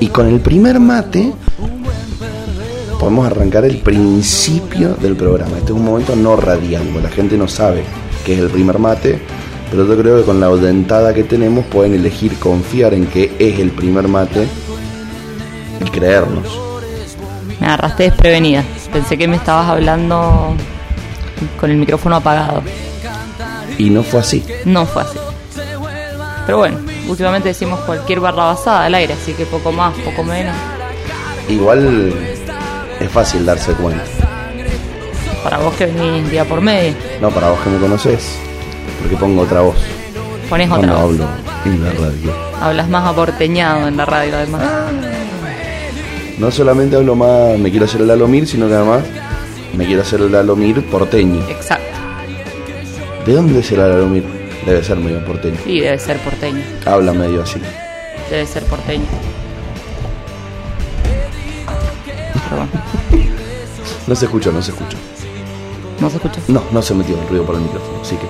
Y con el primer mate podemos arrancar el principio del programa. Este es un momento no radial, porque la gente no sabe qué es el primer mate, pero yo creo que con la dentada que tenemos pueden elegir confiar en que es el primer mate y creernos. Me agarraste desprevenida. Pensé que me estabas hablando con el micrófono apagado. Y no fue así. No fue así. Pero bueno, últimamente decimos cualquier barra basada al aire, así que poco más, poco menos. Igual es fácil darse cuenta. Para vos que venís día por medio, No, para vos que me conoces, porque pongo otra voz pones otra voz. hablo en la radio. Hablas más aporteñado en la radio además. No solamente hablo más, me quiero hacer el Alomir, sino que además me quiero hacer el Alomir porteño. Exacto. ¿De dónde es el Alomir? Debe ser medio porteño. Y debe ser porteño. Habla medio así. Debe ser porteño. Perdón. No se escucha, no se escucha. ¿No se escucha? No, no se metió el ruido por el micrófono. Así que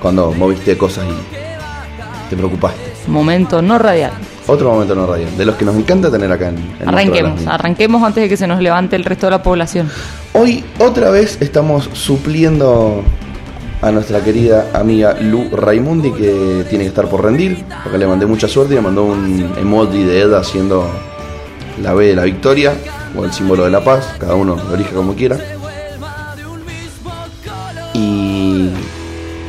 cuando moviste cosas y te preocupaste. Momento no radial. Otro momento no radial, de los que nos encanta tener acá en, en Arranquemos, arranquemos antes de que se nos levante el resto de la población. Hoy otra vez estamos supliendo a nuestra querida amiga Lu Raimundi que tiene que estar por rendir, porque le mandé mucha suerte y le mandó un emoji de Ed haciendo la B de la victoria o el símbolo de la paz, cada uno lo elige como quiera. Y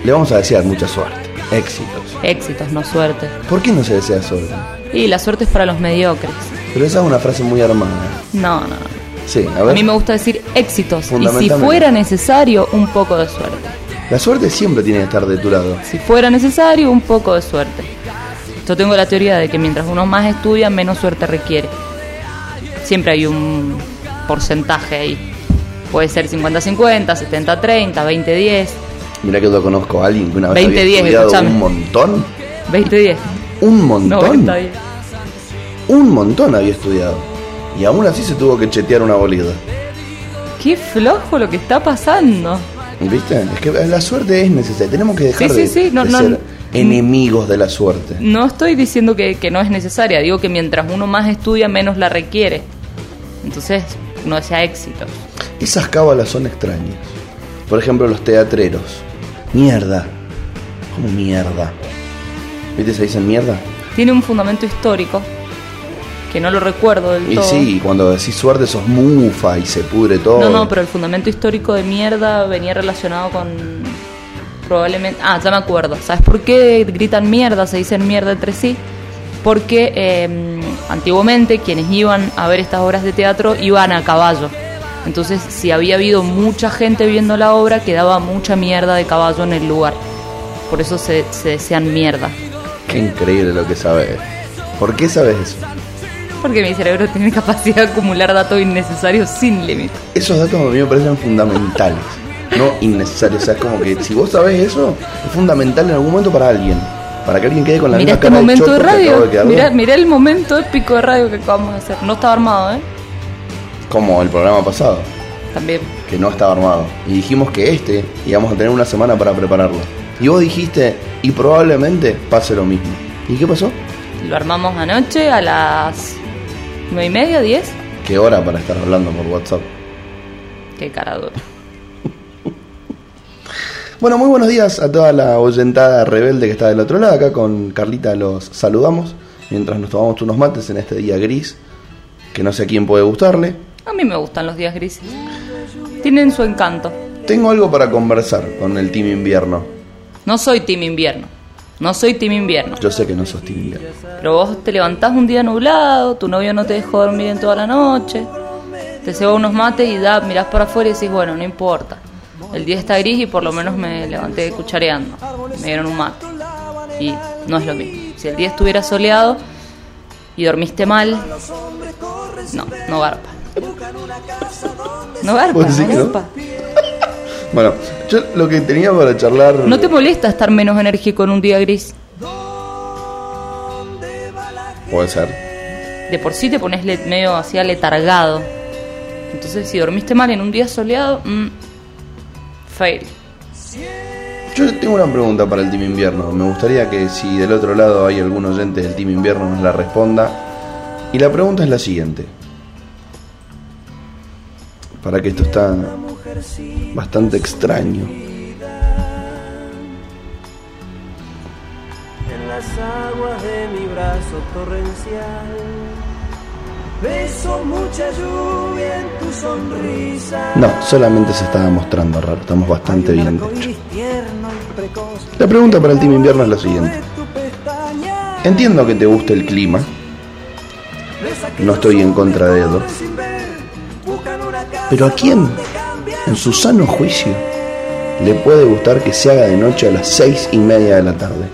le vamos a desear mucha suerte, éxitos. Éxitos, no suerte. ¿Por qué no se desea suerte? Y la suerte es para los mediocres. Pero esa es una frase muy armada. No, no. Sí, a A mí me gusta decir éxitos. Y si fuera necesario, un poco de suerte. La suerte siempre tiene que estar de tu lado. Si fuera necesario, un poco de suerte. Yo tengo la teoría de que mientras uno más estudia, menos suerte requiere. Siempre hay un porcentaje ahí. Puede ser 50-50, 70-30, 20-10, Mira que yo conozco a alguien que una vez 20, había 10, estudiado un montón. 20-10. Un montón. 90-10. Un montón había estudiado. Y aún así se tuvo que chetear una bolida. Qué flojo lo que está pasando. ¿Viste? Es que la suerte es necesaria. Tenemos que dejar Sí, de, sí, sí, no, de no, ser enemigos de la suerte. No estoy diciendo que, que no es necesaria, digo que mientras uno más estudia, menos la requiere. Entonces, no sea éxito. Esas cábalas son extrañas. Por ejemplo, los teatreros. Mierda. ¿Cómo mierda? ¿Viste? Se dicen mierda. Tiene un fundamento histórico que no lo recuerdo del Y todo. sí, cuando decís suerte sos mufa y se pudre todo. No, no, pero el fundamento histórico de mierda venía relacionado con probablemente... Ah, ya me acuerdo. ¿Sabes por qué gritan mierda, se dicen mierda entre sí? Porque eh, antiguamente quienes iban a ver estas obras de teatro iban a caballo. Entonces, si había habido mucha gente viendo la obra, quedaba mucha mierda de caballo en el lugar. Por eso se, se decían mierda. Qué increíble lo que sabes. ¿Por qué sabes eso? Porque mi cerebro tiene capacidad de acumular datos innecesarios sin límite. Esos datos a mí me parecen fundamentales, no innecesarios. O sea, es como que si vos sabés eso, es fundamental en algún momento para alguien. Para que alguien quede con la Mira misma este cara momento de que acabo radio. de quedar Mira, yo. mira el momento épico de radio que acabamos de hacer. No estaba armado, ¿eh? Como el programa pasado, También. que no estaba armado. Y dijimos que este íbamos a tener una semana para prepararlo. Y vos dijiste, y probablemente pase lo mismo. ¿Y qué pasó? Lo armamos anoche a las nueve y media, diez. ¿Qué hora para estar hablando por WhatsApp? Qué cara dura. Bueno, muy buenos días a toda la oyentada rebelde que está del otro lado. Acá con Carlita los saludamos mientras nos tomamos unos mates en este día gris que no sé a quién puede gustarle. A mí me gustan los días grises. Tienen su encanto. Tengo algo para conversar con el Team Invierno. No soy team invierno. No soy team invierno. Yo sé que no sos Team Invierno. Pero vos te levantás un día nublado, tu novio no te dejó dormir en toda la noche, te ceba unos mates y da, mirás para afuera y decís, bueno, no importa. El día está gris y por lo menos me levanté cuchareando. Me dieron un mate. Y no es lo mismo. Si el día estuviera soleado y dormiste mal, no, no garpa. No garpa, ¿Vos decís no que no? garpa. Bueno, yo lo que tenía para charlar. ¿No te molesta estar menos enérgico en un día gris? Puede ser. de por sí te pones medio así aletargado. Entonces, si dormiste mal en un día soleado, mm, Fail. Yo tengo una pregunta para el Team Invierno. Me gustaría que si del otro lado hay algún oyente del Team Invierno nos la responda. Y la pregunta es la siguiente. Para que esto está bastante extraño. en las aguas de mi brazo torrencial. Beso mucha lluvia en tu sonrisa. No, solamente se estaba mostrando raro. Estamos bastante bien. de hecho. La pregunta para el Team Invierno es la siguiente. Entiendo que te guste el clima. No estoy en contra de Edo. Pero ¿a quién? En su sano juicio le puede gustar que se haga de noche a las seis y media de la tarde.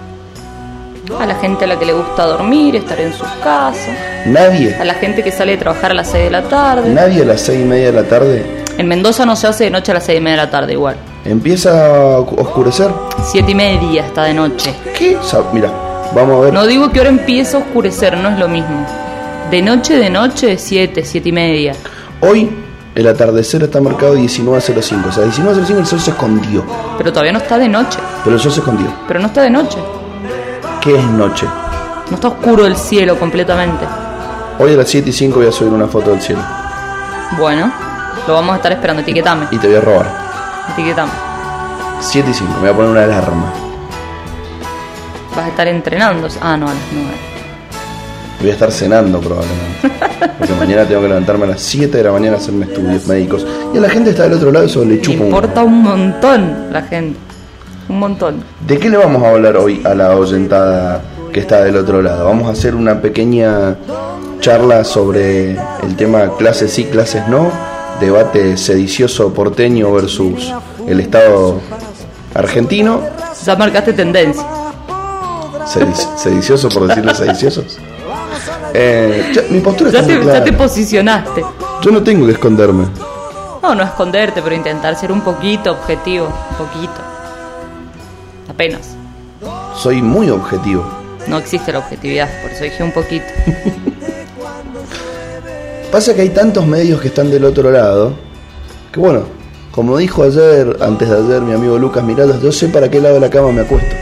A la gente a la que le gusta dormir, estar en sus casas. Nadie, A la gente que sale de trabajar a las 6 de la tarde. nadie a las seis y media de la tarde En Mendoza no se hace de noche a las 6 y media de la tarde igual. empieza a oscurecer. 7 y media está de noche. ¿Qué? Mira, vamos a ver. No digo que ahora empieza a oscurecer, no es lo mismo. De noche, de noche, 7, 7 y media. Hoy el atardecer está marcado 19.05. O sea, 19.05 el sol se escondió. Pero todavía no está de noche. Pero el sol se escondió. Pero no está de noche. ¿Qué es noche? No está oscuro el cielo completamente. Hoy a las 7 y 5 voy a subir una foto del cielo. Bueno, lo vamos a estar esperando. Etiquetame. Y te voy a robar. Etiquetame. 7 y 5. Me voy a poner una alarma. Vas a estar entrenando. Ah, no, a las 9. Voy a estar cenando probablemente. Porque mañana tengo que levantarme a las 7 de la mañana a hacerme estudios médicos. Y a la gente está del otro lado, eso le chupa un... importa un montón la gente. Un montón. ¿De qué le vamos a hablar hoy a la oyentada que está del otro lado? Vamos a hacer una pequeña charla sobre el tema clases sí, clases no, debate sedicioso porteño versus el Estado argentino, Ya marcaste tendencia. Sedic- sedicioso por decirle sediciosos. Eh, ya- mi postura Ya está muy te, ya te posicionaste. Yo no tengo que esconderme. No, no esconderte, pero intentar ser un poquito objetivo. Un poquito. Apenas. Soy muy objetivo. No existe la objetividad, por eso dije un poquito. Pasa que hay tantos medios que están del otro lado, que bueno, como dijo ayer, antes de ayer, mi amigo Lucas Miradas, yo sé para qué lado de la cama me acuesto.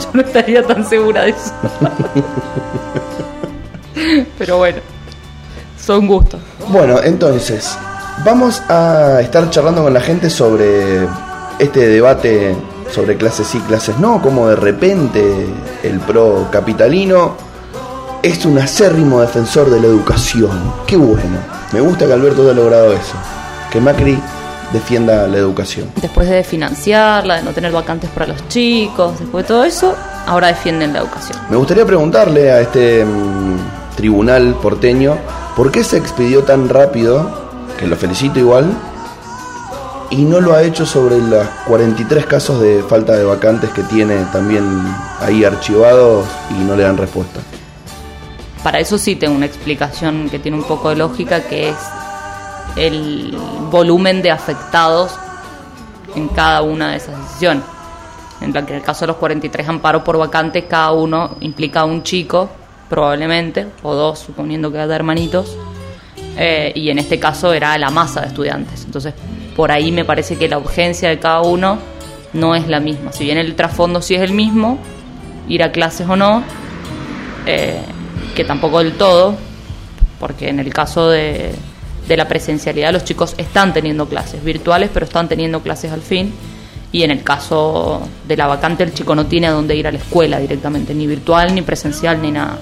Yo no estaría tan segura de eso. Pero bueno, son gustos. Bueno, entonces, vamos a estar charlando con la gente sobre este debate sobre clases sí, clases no, como de repente el pro capitalino es un acérrimo defensor de la educación. Qué bueno. Me gusta que Alberto haya logrado eso. Que Macri defienda la educación. Después de financiarla, de no tener vacantes para los chicos, después de todo eso, ahora defienden la educación. Me gustaría preguntarle a este mm, tribunal porteño por qué se expidió tan rápido, que lo felicito igual, y no lo ha hecho sobre los 43 casos de falta de vacantes que tiene también ahí archivados y no le dan respuesta. Para eso sí tengo una explicación que tiene un poco de lógica, que es el volumen de afectados en cada una de esas decisiones. En el caso de los 43 amparos por vacantes, cada uno implica a un chico, probablemente, o dos, suponiendo que haya hermanitos, eh, y en este caso era la masa de estudiantes. Entonces, por ahí me parece que la urgencia de cada uno no es la misma. Si bien el trasfondo sí es el mismo, ir a clases o no, eh, que tampoco del todo, porque en el caso de, de la presencialidad los chicos están teniendo clases virtuales, pero están teniendo clases al fin. Y en el caso de la vacante, el chico no tiene a dónde ir a la escuela directamente, ni virtual, ni presencial, ni nada.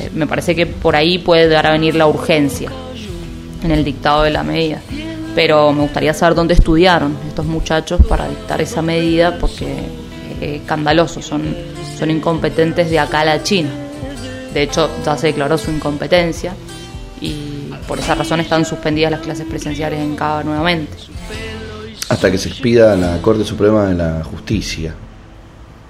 Eh, me parece que por ahí puede dar a venir la urgencia en el dictado de la medida. Pero me gustaría saber dónde estudiaron estos muchachos para dictar esa medida, porque es escandaloso, son, son incompetentes de acá a la China. De hecho, ya se declaró su incompetencia y por esa razón están suspendidas las clases presenciales en Cava nuevamente. Hasta que se expida la Corte Suprema de la Justicia.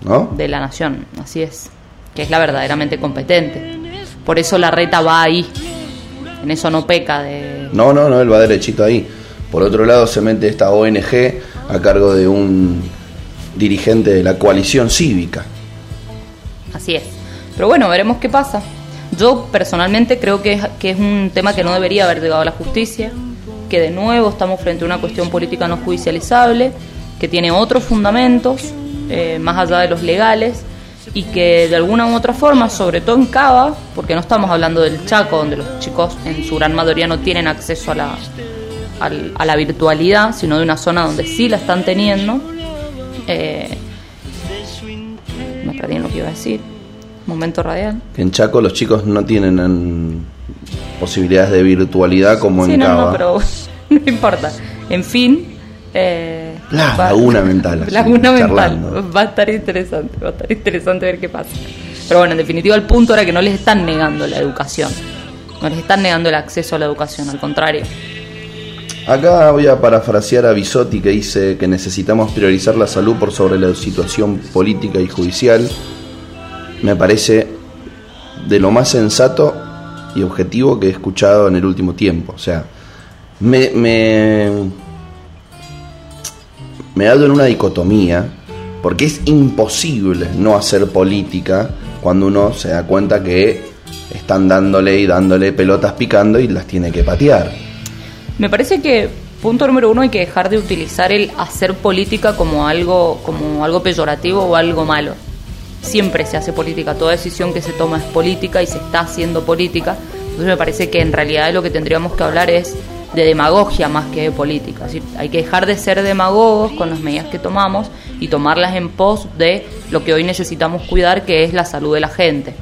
¿No? de la nación, así es, que es la verdaderamente competente. Por eso la reta va ahí, en eso no peca de... No, no, no, él va derechito ahí. Por otro lado se mete esta ONG a cargo de un dirigente de la coalición cívica. Así es. Pero bueno, veremos qué pasa. Yo personalmente creo que es, que es un tema que no debería haber llegado a la justicia, que de nuevo estamos frente a una cuestión política no judicializable, que tiene otros fundamentos, eh, más allá de los legales, y que de alguna u otra forma, sobre todo en Cava, porque no estamos hablando del Chaco, donde los chicos en su gran mayoría no tienen acceso a la, a la virtualidad, sino de una zona donde sí la están teniendo. Eh, me perdí en lo que iba a decir. Momento radial. En Chaco los chicos no tienen posibilidades de virtualidad como Sí, en no, Cava. no, pero no importa. En fin. Eh, La laguna mental, así, Laguna mental. Va a estar interesante. Va a estar interesante ver qué pasa. Pero bueno, en definitiva, el punto era que no les están negando la educación. No les están negando el acceso a la educación, al contrario. Acá voy a parafrasear a Bisotti que dice que necesitamos priorizar la salud por sobre la situación política y judicial. Me parece de lo más sensato y objetivo que he escuchado en el último tiempo. O sea, me, me, me ha dado en una dicotomía porque es imposible no hacer política cuando uno se da cuenta que están dándole y dándole pelotas picando y las tiene que patear. Me parece que, punto número uno, hay que dejar de utilizar el hacer política como algo, como algo peyorativo o algo malo. Siempre se hace política, toda decisión que se toma es política y se está haciendo política. Entonces me parece que en realidad lo que tendríamos que hablar es de demagogia más que de política. Hay que dejar de ser demagogos con las medidas que tomamos y tomarlas en pos de lo que hoy necesitamos cuidar, que es la salud de la gente.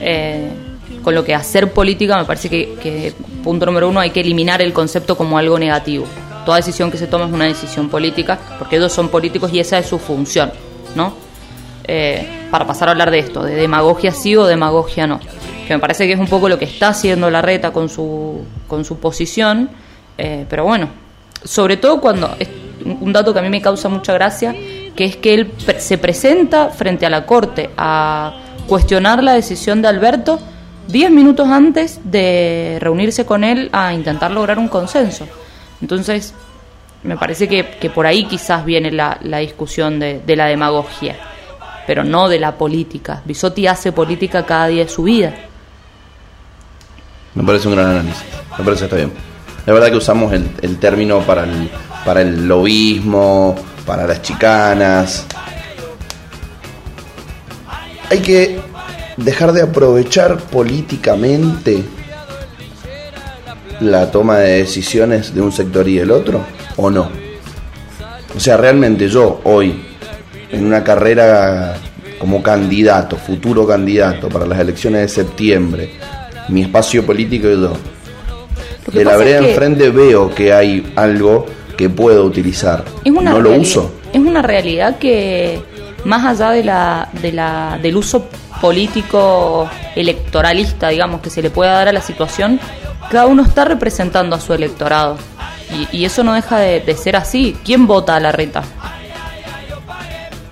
Eh, con lo que hacer política me parece que, que, punto número uno, hay que eliminar el concepto como algo negativo. Toda decisión que se toma es una decisión política, porque ellos son políticos y esa es su función, ¿no? Eh, para pasar a hablar de esto, de demagogia sí o demagogia no. Me parece que es un poco lo que está haciendo la reta con su, con su posición, eh, pero bueno, sobre todo cuando, es un dato que a mí me causa mucha gracia, que es que él pre- se presenta frente a la corte a cuestionar la decisión de Alberto 10 minutos antes de reunirse con él a intentar lograr un consenso. Entonces, me parece que, que por ahí quizás viene la, la discusión de, de la demagogia, pero no de la política. Bisotti hace política cada día de su vida. Me parece un gran análisis. Me parece que está bien. La verdad que usamos el, término para el, para el lobismo, para las chicanas. Hay que dejar de aprovechar políticamente la toma de decisiones de un sector y del otro, o no. O sea, realmente yo hoy, en una carrera como candidato, futuro candidato para las elecciones de septiembre, mi espacio político y que de la vereda es que enfrente veo que hay algo que puedo utilizar. es una no lo uso. Es una realidad que, más allá de la, de la, del uso político electoralista, digamos, que se le pueda dar a la situación, cada uno está representando a su electorado. Y, y eso no deja de, de ser así. ¿Quién vota a la reta?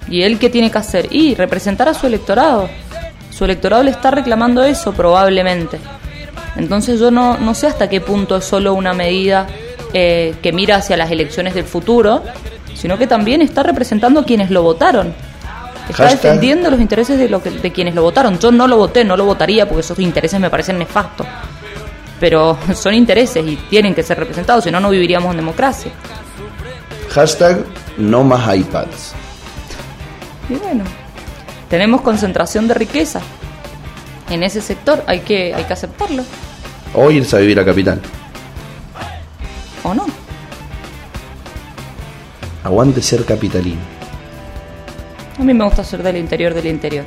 ¿Y él qué tiene que hacer? Y representar a su electorado. Su electorado le está reclamando eso probablemente. Entonces yo no, no sé hasta qué punto es solo una medida eh, que mira hacia las elecciones del futuro, sino que también está representando a quienes lo votaron. Está Hashtag- defendiendo los intereses de, lo que- de quienes lo votaron. Yo no lo voté, no lo votaría porque esos intereses me parecen nefastos. Pero son intereses y tienen que ser representados, si no, no viviríamos en democracia. Hashtag no más iPads. Y bueno, tenemos concentración de riqueza en ese sector, hay que, hay que aceptarlo, O irse a vivir a Capital. ¿o no? Aguante ser capitalino. A mí me gusta ser del interior del interior.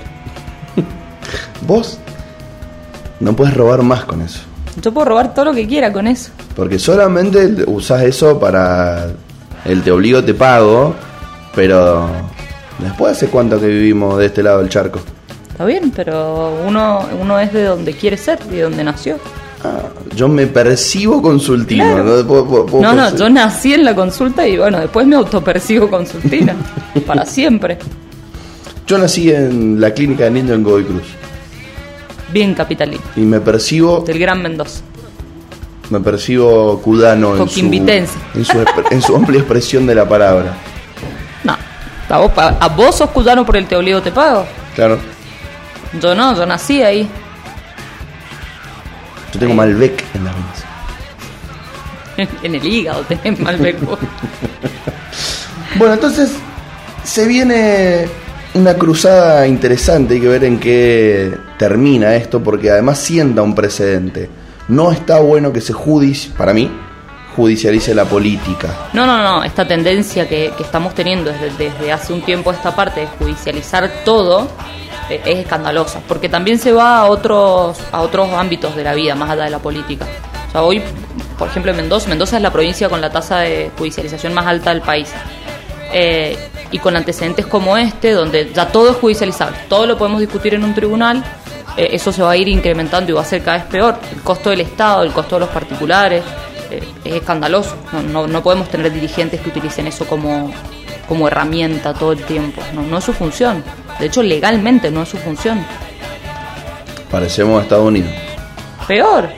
Vos no puedes robar más con eso. Yo puedo robar todo lo que quiera con eso. Porque solamente usás eso para el te obligo, te pago. Pero después hace cuánto que vivimos de este lado del charco. Está bien, pero uno, uno es de donde quiere ser y de donde nació. Ah, yo me percibo consultino. Claro. ¿no? Puedo- puedo- puedo No, yo nací en la consulta y bueno, después me autopercibo consultina. para siempre. Yo nací en la clínica de niños en Godoy Cruz. Bien capitalino. Y me percibo Del Gran Mendoza. me percibo cudano en su, en, su, en su amplia expresión de la palabra. A vos, a vos sos cuyano por el te obligo, te pago. Claro. Yo no, yo nací ahí. Yo tengo Malbec en las venas. en el hígado tenés Malbec. Bueno, entonces se viene una cruzada interesante, hay que ver en qué termina esto, porque además sienta un precedente. No está bueno que se judici, para mí, judicialice la política. No, no, no, esta tendencia que, estamos teniendo desde, hace un tiempo esta parte de judicializar todo eh, es escandalosa, porque también se va a otros, a otros ámbitos de la vida, más allá de la política. O sea, hoy, por ejemplo, en Mendoza, Mendoza es la provincia con la tasa de judicialización más alta del país. Eh, y con antecedentes como este, donde ya todo es judicializable, todo lo podemos discutir en un tribunal, eh, eso se va a ir incrementando y va a ser cada vez peor. El costo del Estado, el costo de los particulares, es escandaloso. No, no, no podemos tener dirigentes que utilicen eso como, como herramienta todo el tiempo. No, no es su función. De hecho, legalmente no es su función. Parecemos Estados Unidos. Peor.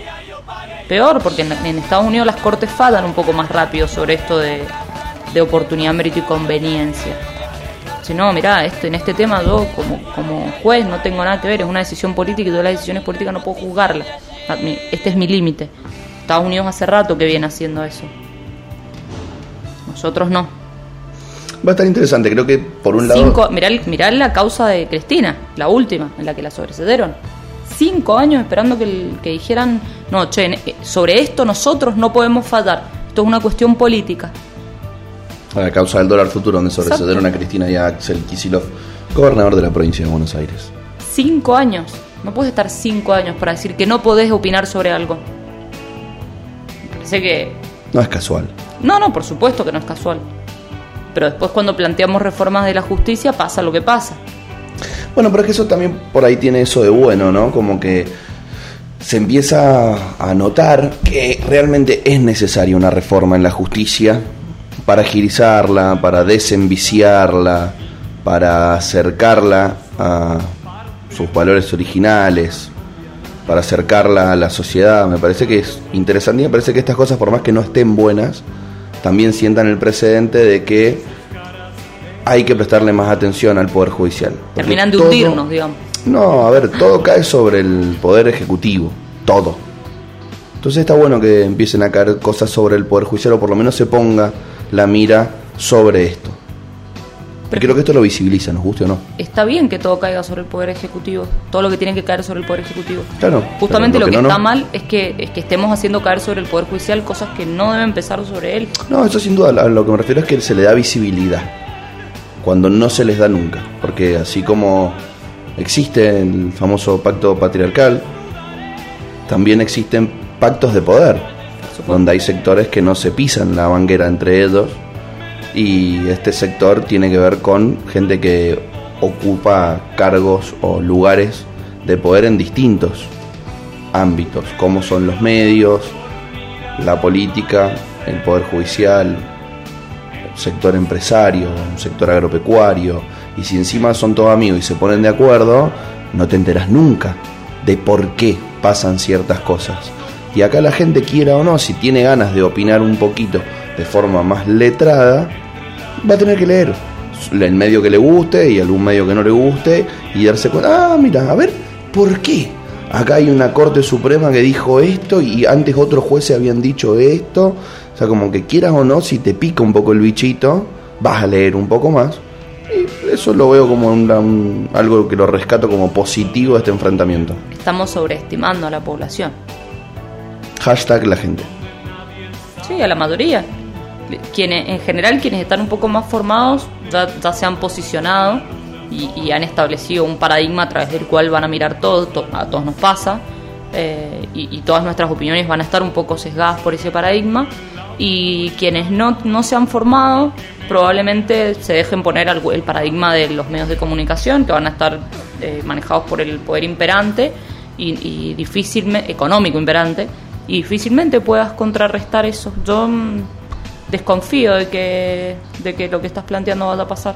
Peor, porque en, en Estados Unidos las cortes fallan un poco más rápido sobre esto de, de oportunidad, mérito y conveniencia. Si no, mirá, esto, en este tema yo como, como juez no tengo nada que ver, es una decisión política y yo las decisiones políticas no puedo juzgarlas. A mí- Este es mi límite. Estados Unidos hace rato que viene haciendo eso. Nosotros no. Va a estar interesante, creo que por un lado... Mirá, la causa de Cristina, la última, en la que la sobrecedieron. Cinco años esperando que, el- que dijeran, no, che, eh, sobre esto nosotros no podemos fallar. Esto es una cuestión política. A la causa del dólar futuro, donde sobrecedieron a Cristina y a Axel Kisilov, gobernador de la provincia de Buenos Aires. Cinco años. No puedes estar cinco años para decir que no podés opinar sobre algo. Parece que... No es casual. No, no, por supuesto que no es casual. Pero después cuando planteamos reformas de la justicia pasa lo que pasa. Bueno, pero es que eso también por ahí tiene eso de bueno, ¿no? Como que se empieza a notar que realmente es necesaria una reforma en la justicia para agilizarla, para desenviciarla, para acercarla a sus valores originales, para acercarla a la sociedad. Me parece que es interesante y me parece que estas cosas, por más que no estén buenas, también sientan el precedente de que hay que prestarle más atención al Poder Judicial. Terminan de hundirnos, digamos. No, a ver, todo cae sobre el Poder Ejecutivo, todo. Entonces está bueno que empiecen a caer cosas sobre el Poder Judicial o por lo menos se ponga la mira sobre esto. Y creo que esto lo visibiliza, nos guste o no. Está bien que todo caiga sobre el Poder Ejecutivo, todo lo que tiene que caer sobre el Poder Ejecutivo. Claro. Justamente pero lo que, no. está mal es que, es que estemos haciendo caer sobre el Poder Judicial cosas que no deben empezar sobre él. No, eso sin duda, a lo que me refiero es que se le da visibilidad, cuando no se les da nunca, porque así como existe el famoso pacto patriarcal, también existen pactos de poder, donde hay sectores que no se pisan la banguera entre ellos, y este sector tiene que ver con gente que ocupa cargos o lugares de poder en distintos ámbitos, como son los medios, la política, el poder judicial, el sector empresario, un sector agropecuario, y si encima son todos amigos y se ponen de acuerdo, no te enteras nunca de por qué pasan ciertas cosas. Y acá la gente quiera o no, si tiene ganas de opinar un poquito de forma más letrada, va a tener que leer el medio que le guste y algún medio que no le guste y darse cuenta, ah, mira, a ver, ¿por qué? Acá hay una Corte Suprema que dijo esto y antes otros jueces habían dicho esto. O sea, como que quieras o no, si te pica un poco el bichito, vas a leer un poco más. Y eso lo veo como un- algo que lo rescato como positivo de este enfrentamiento. Estamos sobreestimando a la población. Hashtag la gente. Sí, a la mayoría. Quienes, en general, quienes están un poco más formados ya, ya se han posicionado y, y han establecido un paradigma a través del cual van a mirar todo, to- a todos nos pasa, eh, y, todas nuestras opiniones van a estar un poco sesgadas por ese paradigma. Y quienes no, no se han formado probablemente se dejen poner el paradigma de los medios de comunicación que van a estar eh, manejados por el poder imperante y, y difícilmente económico imperante y difícilmente puedas contrarrestar eso. Yo mm, desconfío de que, de que lo que estás planteando vaya a pasar.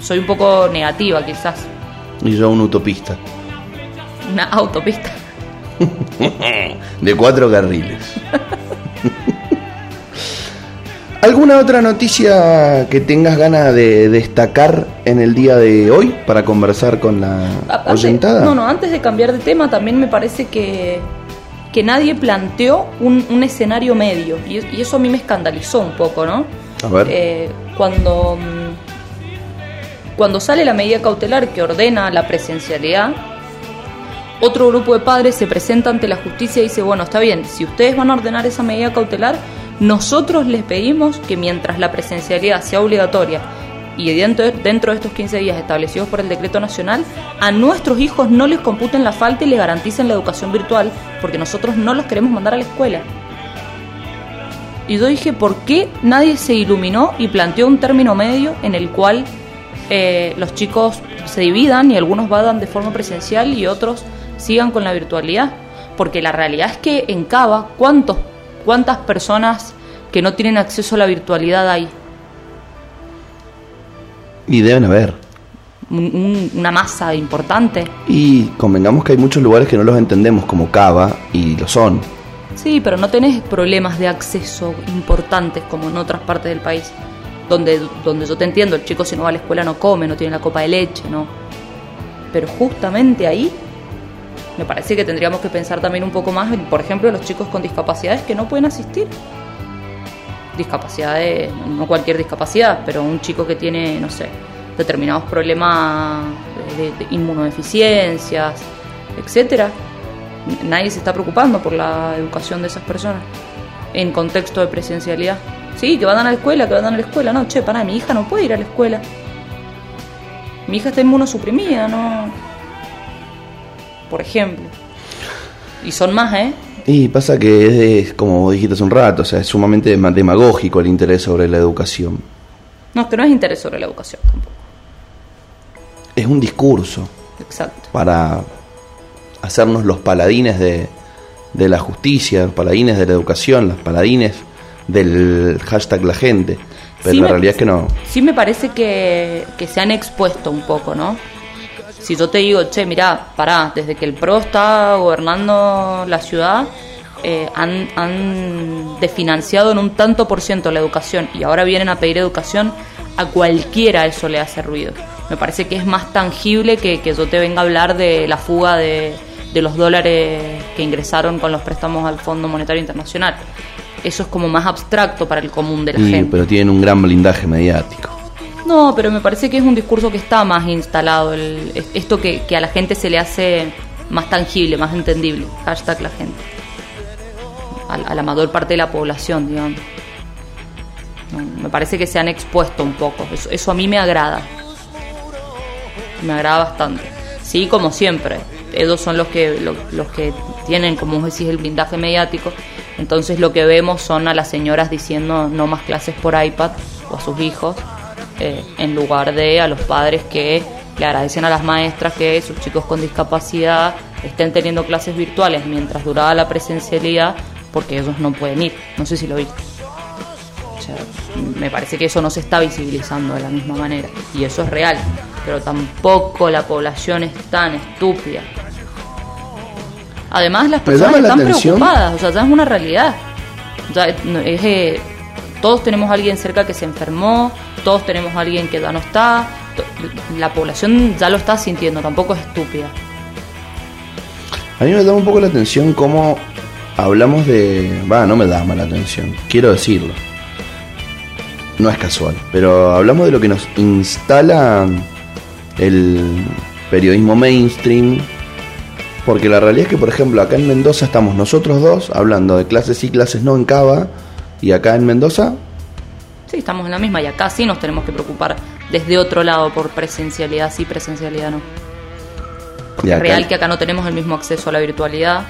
Soy un poco negativa quizás. Y yo un utopista. Una autopista. De cuatro carriles. ¿Alguna otra noticia que tengas ganas de destacar en el día de hoy para conversar con la antes- oyentada? no, no, antes de cambiar de tema también me parece que, que nadie planteó un, un escenario medio. Y, y eso a mí me escandalizó un poco, ¿no? A ver. Eh, cuando, mm, cuando sale la medida cautelar que ordena la presencialidad, otro grupo de padres se presenta ante la justicia y dice, bueno, está bien, si ustedes van a ordenar esa medida cautelar, nosotros les pedimos que mientras la presencialidad sea obligatoria y dentro, dentro de estos 15 días establecidos por el decreto nacional, a nuestros hijos no les computen la falta y les garanticen la educación virtual, porque nosotros no los queremos mandar a la escuela. Y yo dije, ¿por qué nadie se iluminó y planteó un término medio en el cual eh, los chicos se dividan y algunos vayan de forma presencial y otros sigan con la virtualidad? Porque la realidad es que en Cava, ¿cuántos, ¿cuántas personas que no tienen acceso a la virtualidad hay? Y deben haber. Un- un- una masa importante. Y convengamos que hay muchos lugares que no los entendemos como Cava y lo son. Sí, pero no tenés problemas de acceso importantes como en otras partes del país. Donde, donde yo te entiendo, el chico si no va a la escuela no come, no tiene la copa de leche, ¿no? Pero justamente ahí me parece que tendríamos que pensar también un poco más, en, por ejemplo, los chicos con discapacidades que no pueden asistir. Discapacidades, no cualquier discapacidad, pero un chico que tiene, no sé, determinados problemas de, de inmunodeficiencias, etcétera. Nadie se está preocupando por la educación de esas personas en contexto de presencialidad. Sí, que van a la escuela, que van a la escuela. No, che, para, mi hija no puede ir a la escuela. Mi hija está inmunosuprimida, ¿no? Por ejemplo. Y son más, ¿eh? Y pasa que es, de- como vos dijiste hace un rato, o sea, es sumamente dema- demagógico el interés sobre la educación. No, es que no es interés sobre la educación tampoco. Es un discurso Exacto. para hacernos los paladines de, de la justicia, los paladines de la educación, los paladines del hashtag la gente. Pero Sí la me- realidad es que no. Sí me parece que, que se han expuesto un poco, ¿no? Si yo te digo, che, mirá, pará, desde que el PRO está gobernando la ciudad, eh, han, han desfinanciado en un tanto por ciento la educación y ahora vienen a pedir educación, a cualquiera eso le hace ruido. Me parece que es más tangible que, que yo te venga a hablar de la fuga de, de los dólares que ingresaron con los préstamos al Fondo Monetario Internacional. Eso es como más abstracto para el común de la Y- gente. pero tienen un gran blindaje mediático. No, pero me parece que es un discurso que está más instalado, el, es- esto que, a la gente se le hace más tangible, más entendible. Hashtag la gente. A, la mayor parte de la población, digamos. Me parece que se han expuesto un poco. Eso, eso a mí me agrada. Me agrada bastante. Sí, como siempre. Ellos son los que, lo- los que tienen, como vos decís, el blindaje mediático. Entonces lo que vemos son a las señoras diciendo no más clases por iPad o a sus hijos, eh, en lugar de a los padres que le agradecen a las maestras que sus chicos con discapacidad estén teniendo clases virtuales mientras duraba la presencialidad porque ellos no pueden ir. No sé si lo viste. O sea, me parece que eso no se está visibilizando de la misma manera. Y eso es real. Pero tampoco la población es tan estúpida. Además, las personas la están preocupadas. O sea, ya es una realidad. Ya es, eh, todos tenemos a alguien cerca que se enfermó. Todos tenemos a alguien que ya no está. La población ya lo está sintiendo. Tampoco es estúpida. A mí me llama un poco la atención cómo hablamos de... Va, no me llama la atención, quiero decirlo. No es casual, pero hablamos de lo que nos instala el periodismo mainstream. Porque la realidad es que, por ejemplo, acá en Mendoza estamos nosotros dos hablando de clases sí, clases no en Cava. Y acá en Mendoza, Sí, estamos en la misma y acá sí nos tenemos que preocupar desde otro lado por presencialidad sí, presencialidad no. acá- Real que acá no tenemos el mismo acceso a la virtualidad,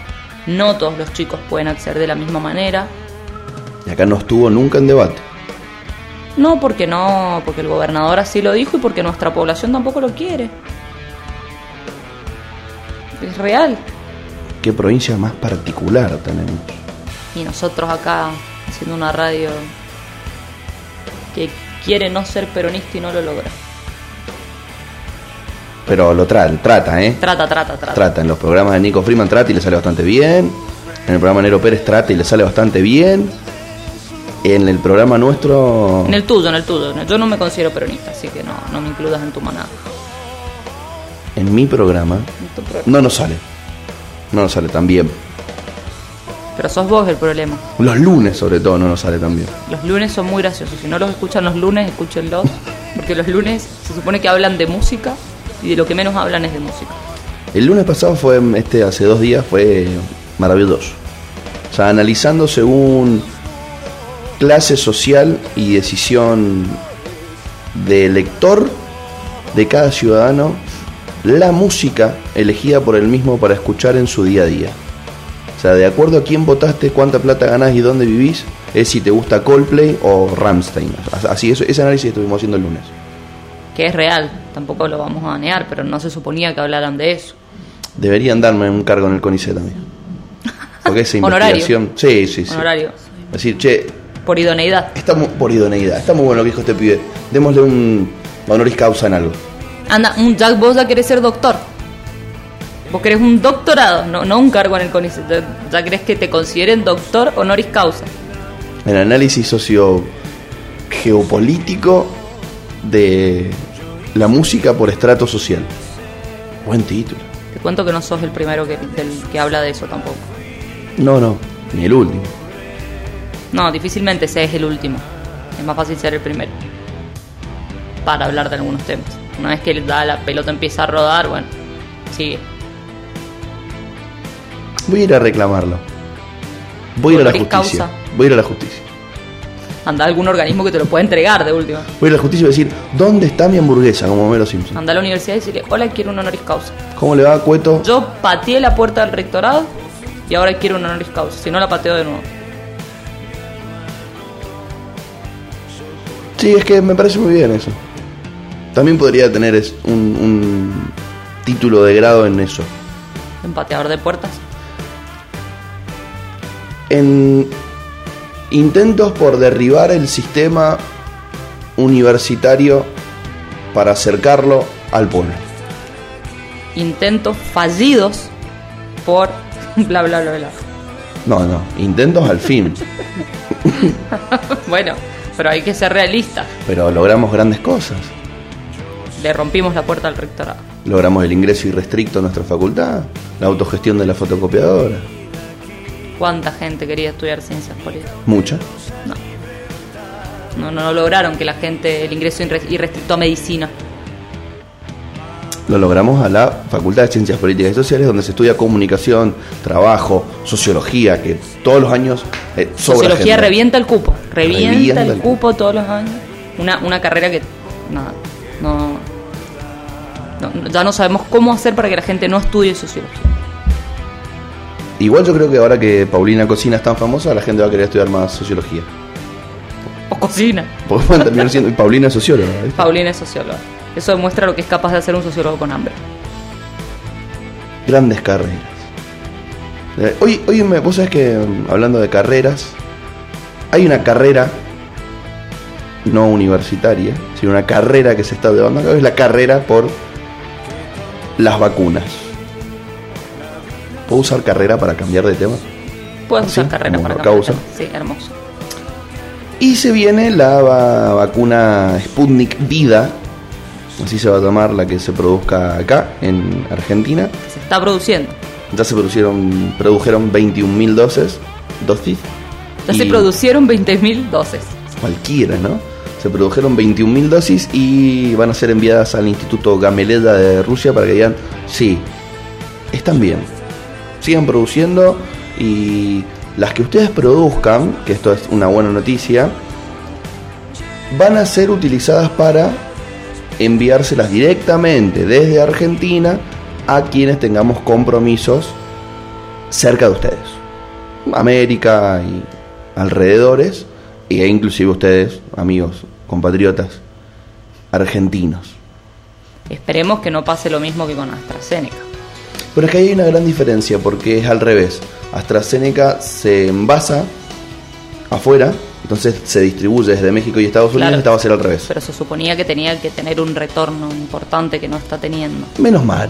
no todos los chicos pueden acceder de la misma manera. y acá no estuvo nunca en debate. No, porque no, porque el gobernador así lo dijo y porque nuestra población tampoco lo quiere. Es real. Qué provincia más particular tenemos. Y nosotros acá haciendo una radio que quiere no ser peronista y no lo logra. Pero lo tra- trata, ¿eh? Trata, trata, trata. trata. En los programas de Nico Freeman trata y le sale bastante bien. En el programa Nero Pérez trata y le sale bastante bien. En el programa nuestro. En el tuyo, en el tuyo. Yo no me considero peronista, así que no, no me includas en tu manada. En mi programa. En tu programa. No nos sale. No nos sale tan bien. Pero sos vos el problema. Los lunes, sobre todo, no nos sale tan bien. Los lunes son muy graciosos. Si no los escuchan los lunes, escúchenlos. Porque los lunes se supone que hablan de música y de lo que menos hablan es de música. El lunes pasado fue, este, hace dos días, fue maravilloso. O sea, analizando según clase social y decisión de elector de cada ciudadano, la música elegida por el mismo para escuchar en su día a día. O sea, de acuerdo a quién votaste, cuánta plata ganás y dónde vivís, es si te gusta Coldplay o Ramstein. Así, eso, ese análisis estuvimos haciendo el lunes. Que es real, tampoco lo vamos a banear, pero no se suponía que hablaran de eso. Deberían darme un cargo en el CONICET también. Porque esa investigación. Sí, sí, sí. Honorario. Decir, che. Por idoneidad. Está por idoneidad. Está muy bueno lo que dijo este pibe. Démosle un honoris causa en algo. Anda, un, ya, vos ya querés ser doctor. Vos querés un doctorado, no, no un cargo en el CONICET. Ya, querés que te consideren doctor honoris causa. El análisis socio geopolítico de la música por estrato social. Buen título. Te cuento que no sos el primero que, que habla de eso tampoco. No, no, ni el último. No, difícilmente seas el último. Es más fácil ser el primero. Para hablar de algunos temas. Una vez que la pelota empieza a rodar, bueno, sigue. Voy a ir a reclamarlo. Voy a ir a la justicia. Voy a ir a la justicia. Anda a algún organismo que te lo pueda entregar de última. Voy a ir a la justicia y decir, ¿dónde está mi hamburguesa? Como Melo Simpson. Anda a la universidad y decirle, hola, quiero un honoris causa. ¿Cómo le va, Cueto? Yo pateé la puerta del rectorado y ahora quiero un honoris causa. Si no, la pateo de nuevo. Sí, es que me parece muy bien eso. También podría tener un, un título de grado en eso. ¿En pateador de puertas? En intentos por derribar el sistema universitario para acercarlo al pueblo. Intentos fallidos por bla bla bla bla. No, no, intentos al fin. bueno, pero hay que ser realistas. Pero logramos grandes cosas le rompimos la puerta al rectorado. Logramos el ingreso irrestricto a nuestra facultad, la autogestión de la fotocopiadora. ¿Cuánta gente quería estudiar ciencias políticas? Mucha. No. No, no lograron que la gente, el ingreso irrestricto a medicina. Lo logramos a la Facultad de Ciencias Políticas y Sociales, donde se estudia comunicación, trabajo, sociología, que todos los años eh, Sociología revienta el cupo, revienta, el, cupo todos los años. Una, una carrera que, nada, no, ya no sabemos cómo hacer para que la gente no estudie sociología. Igual yo creo que ahora que Paulina Cocina es tan famosa, la gente va a querer estudiar más sociología. O cocina. Porque van a terminar siendo. Paulina es socióloga. Paulina es socióloga. Eso demuestra lo que es capaz de hacer un sociólogo con hambre. Grandes carreras. Hoy, hoy me, vos sabés que mm, hablando de carreras, hay una carrera no universitaria, sino una carrera que se está llevando a cabo, es la carrera por las vacunas. ¿Puedo usar carrera para cambiar de tema? Puedes usar carrera para cambiar de tema. Sí, hermoso. Y se viene la vacuna Sputnik Vida, así se va a tomar la que se produzca acá, en Argentina. Se está produciendo. Ya se produjeron, produjeron 21.000 dosis. dosis ya se produjeron 20.000 dosis. Cualquiera, ¿no? Se produjeron 21.000 dosis y van a ser enviadas al Instituto Gameleda de Rusia para que digan, sí, están bien, sigan produciendo y las que ustedes produzcan, que esto es una buena noticia, van a ser utilizadas para enviárselas directamente desde Argentina a quienes tengamos compromisos cerca de ustedes. América y alrededores e inclusive ustedes, amigos, compatriotas argentinos. Esperemos que no pase lo mismo que con AstraZeneca. Pero es que hay una gran diferencia porque es al revés. AstraZeneca se envasa afuera, entonces se distribuye desde México y Estados Unidos, esta va a ser al revés. Pero se suponía que tenía que tener un retorno importante que no está teniendo. Menos mal,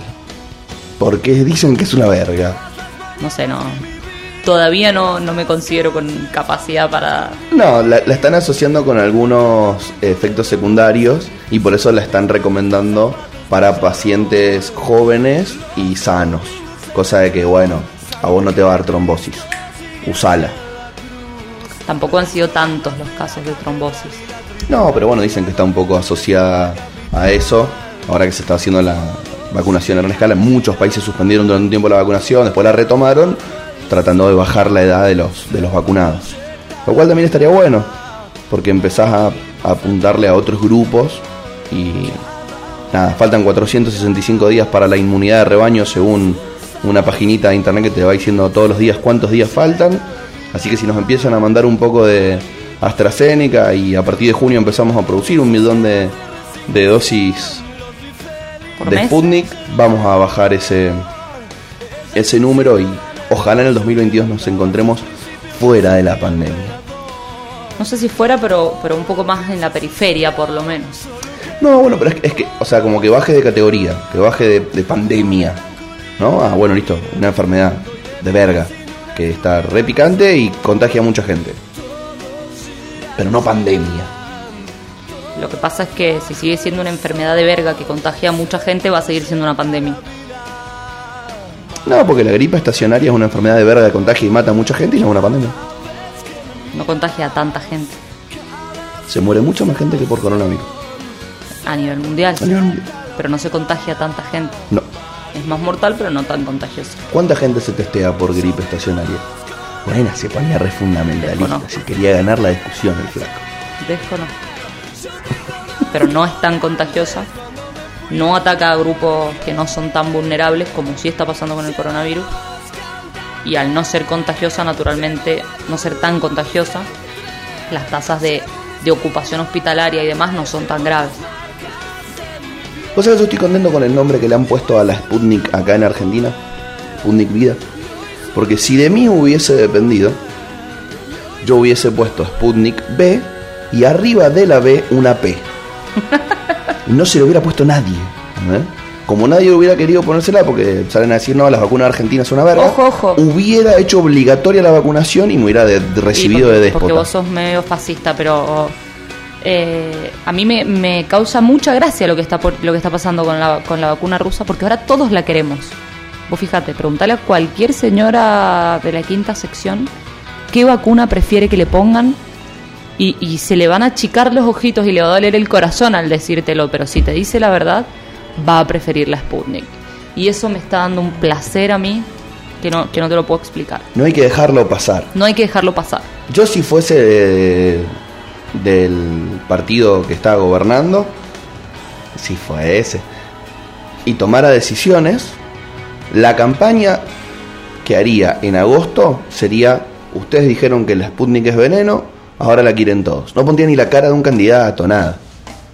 porque dicen que es una verga. No sé, no, todavía no, no me considero con capacidad para... No, la, están asociando con algunos efectos secundarios y por eso la están recomendando para pacientes jóvenes y sanos. Cosa de que, bueno, a vos no te va a dar trombosis. usala. Tampoco han sido tantos los casos de trombosis. No, pero bueno, dicen que está un poco asociada a eso. Ahora que se está haciendo la vacunación a gran escala, muchos países suspendieron durante un tiempo la vacunación, después la retomaron, tratando de bajar la edad de los, de los vacunados. Lo cual también estaría bueno, porque empezás a, a apuntarle a otros grupos y nada, faltan 465 días para la inmunidad de rebaño según una paginita de internet que te va diciendo todos los días cuántos días faltan. Así que si nos empiezan a mandar un poco de AstraZeneca y a partir de junio empezamos a producir un millón de, de dosis ¿Por de mes? Sputnik, vamos a bajar ese, ese número y ojalá en el 2022 nos encontremos fuera de la pandemia. No sé si fuera, pero, pero un poco más en la periferia, por lo menos. No, bueno, pero es que, es que, o sea, como que baje de categoría, que baje de, de pandemia, ¿no? Ah, bueno, listo, una enfermedad de verga, que está re picante y contagia a mucha gente. Pero no pandemia. Lo que pasa es que si sigue siendo una enfermedad de verga que contagia a mucha gente, va a seguir siendo una pandemia. No, porque la gripe estacionaria es una enfermedad de verga que contagia y mata a mucha gente y no es una pandemia. No contagia a tanta gente Se muere mucha más gente que por coronavirus. A nivel mundial. A nivel mundial. Pero no se contagia a tanta gente. No. Es más mortal, pero no tan contagioso. ¿Cuánta gente se testea por gripe estacionaria? Buena, se ponía re fundamentalista, si quería ganar la discusión el flaco. Desconozco. Pero no es tan contagiosa. No ataca a grupos que no son tan vulnerables como sí está pasando con el coronavirus. Y al no ser contagiosa, naturalmente, no ser tan contagiosa, las tasas de, de ocupación hospitalaria y demás no son tan graves. ¿Vos sabés que yo estoy contento con el nombre que le han puesto a la Sputnik acá en Argentina? Sputnik Vida. Porque si de mí hubiese dependido, yo hubiese puesto Sputnik B y arriba de la B una P. No se lo hubiera puesto nadie. ¿eh? Como nadie hubiera querido ponérsela porque salen a decir, no, las vacunas argentinas son una verga. Ojo, ojo. Hubiera hecho obligatoria la vacunación y me hubiera de- de recibido porque, de déspota. Porque vos sos medio fascista, pero eh, a mí me, me causa mucha gracia lo que está por, lo que está pasando con la, con la vacuna rusa, porque ahora todos la queremos. Vos fíjate, preguntale a cualquier señora de la quinta sección qué vacuna prefiere que le pongan y, y se le van a achicar los ojitos y le va a doler el corazón al decírtelo, pero si te dice la verdad, va a preferir la Sputnik. Y eso me está dando un placer a mí que no, que no te lo puedo explicar. No hay que dejarlo pasar. No hay que dejarlo pasar. Yo si fuese de- del partido que está gobernando, si fue ese, y tomara decisiones, la campaña que haría en agosto sería, ustedes dijeron que la Sputnik es veneno, ahora la quieren todos. No pondría ni la cara de un candidato, nada.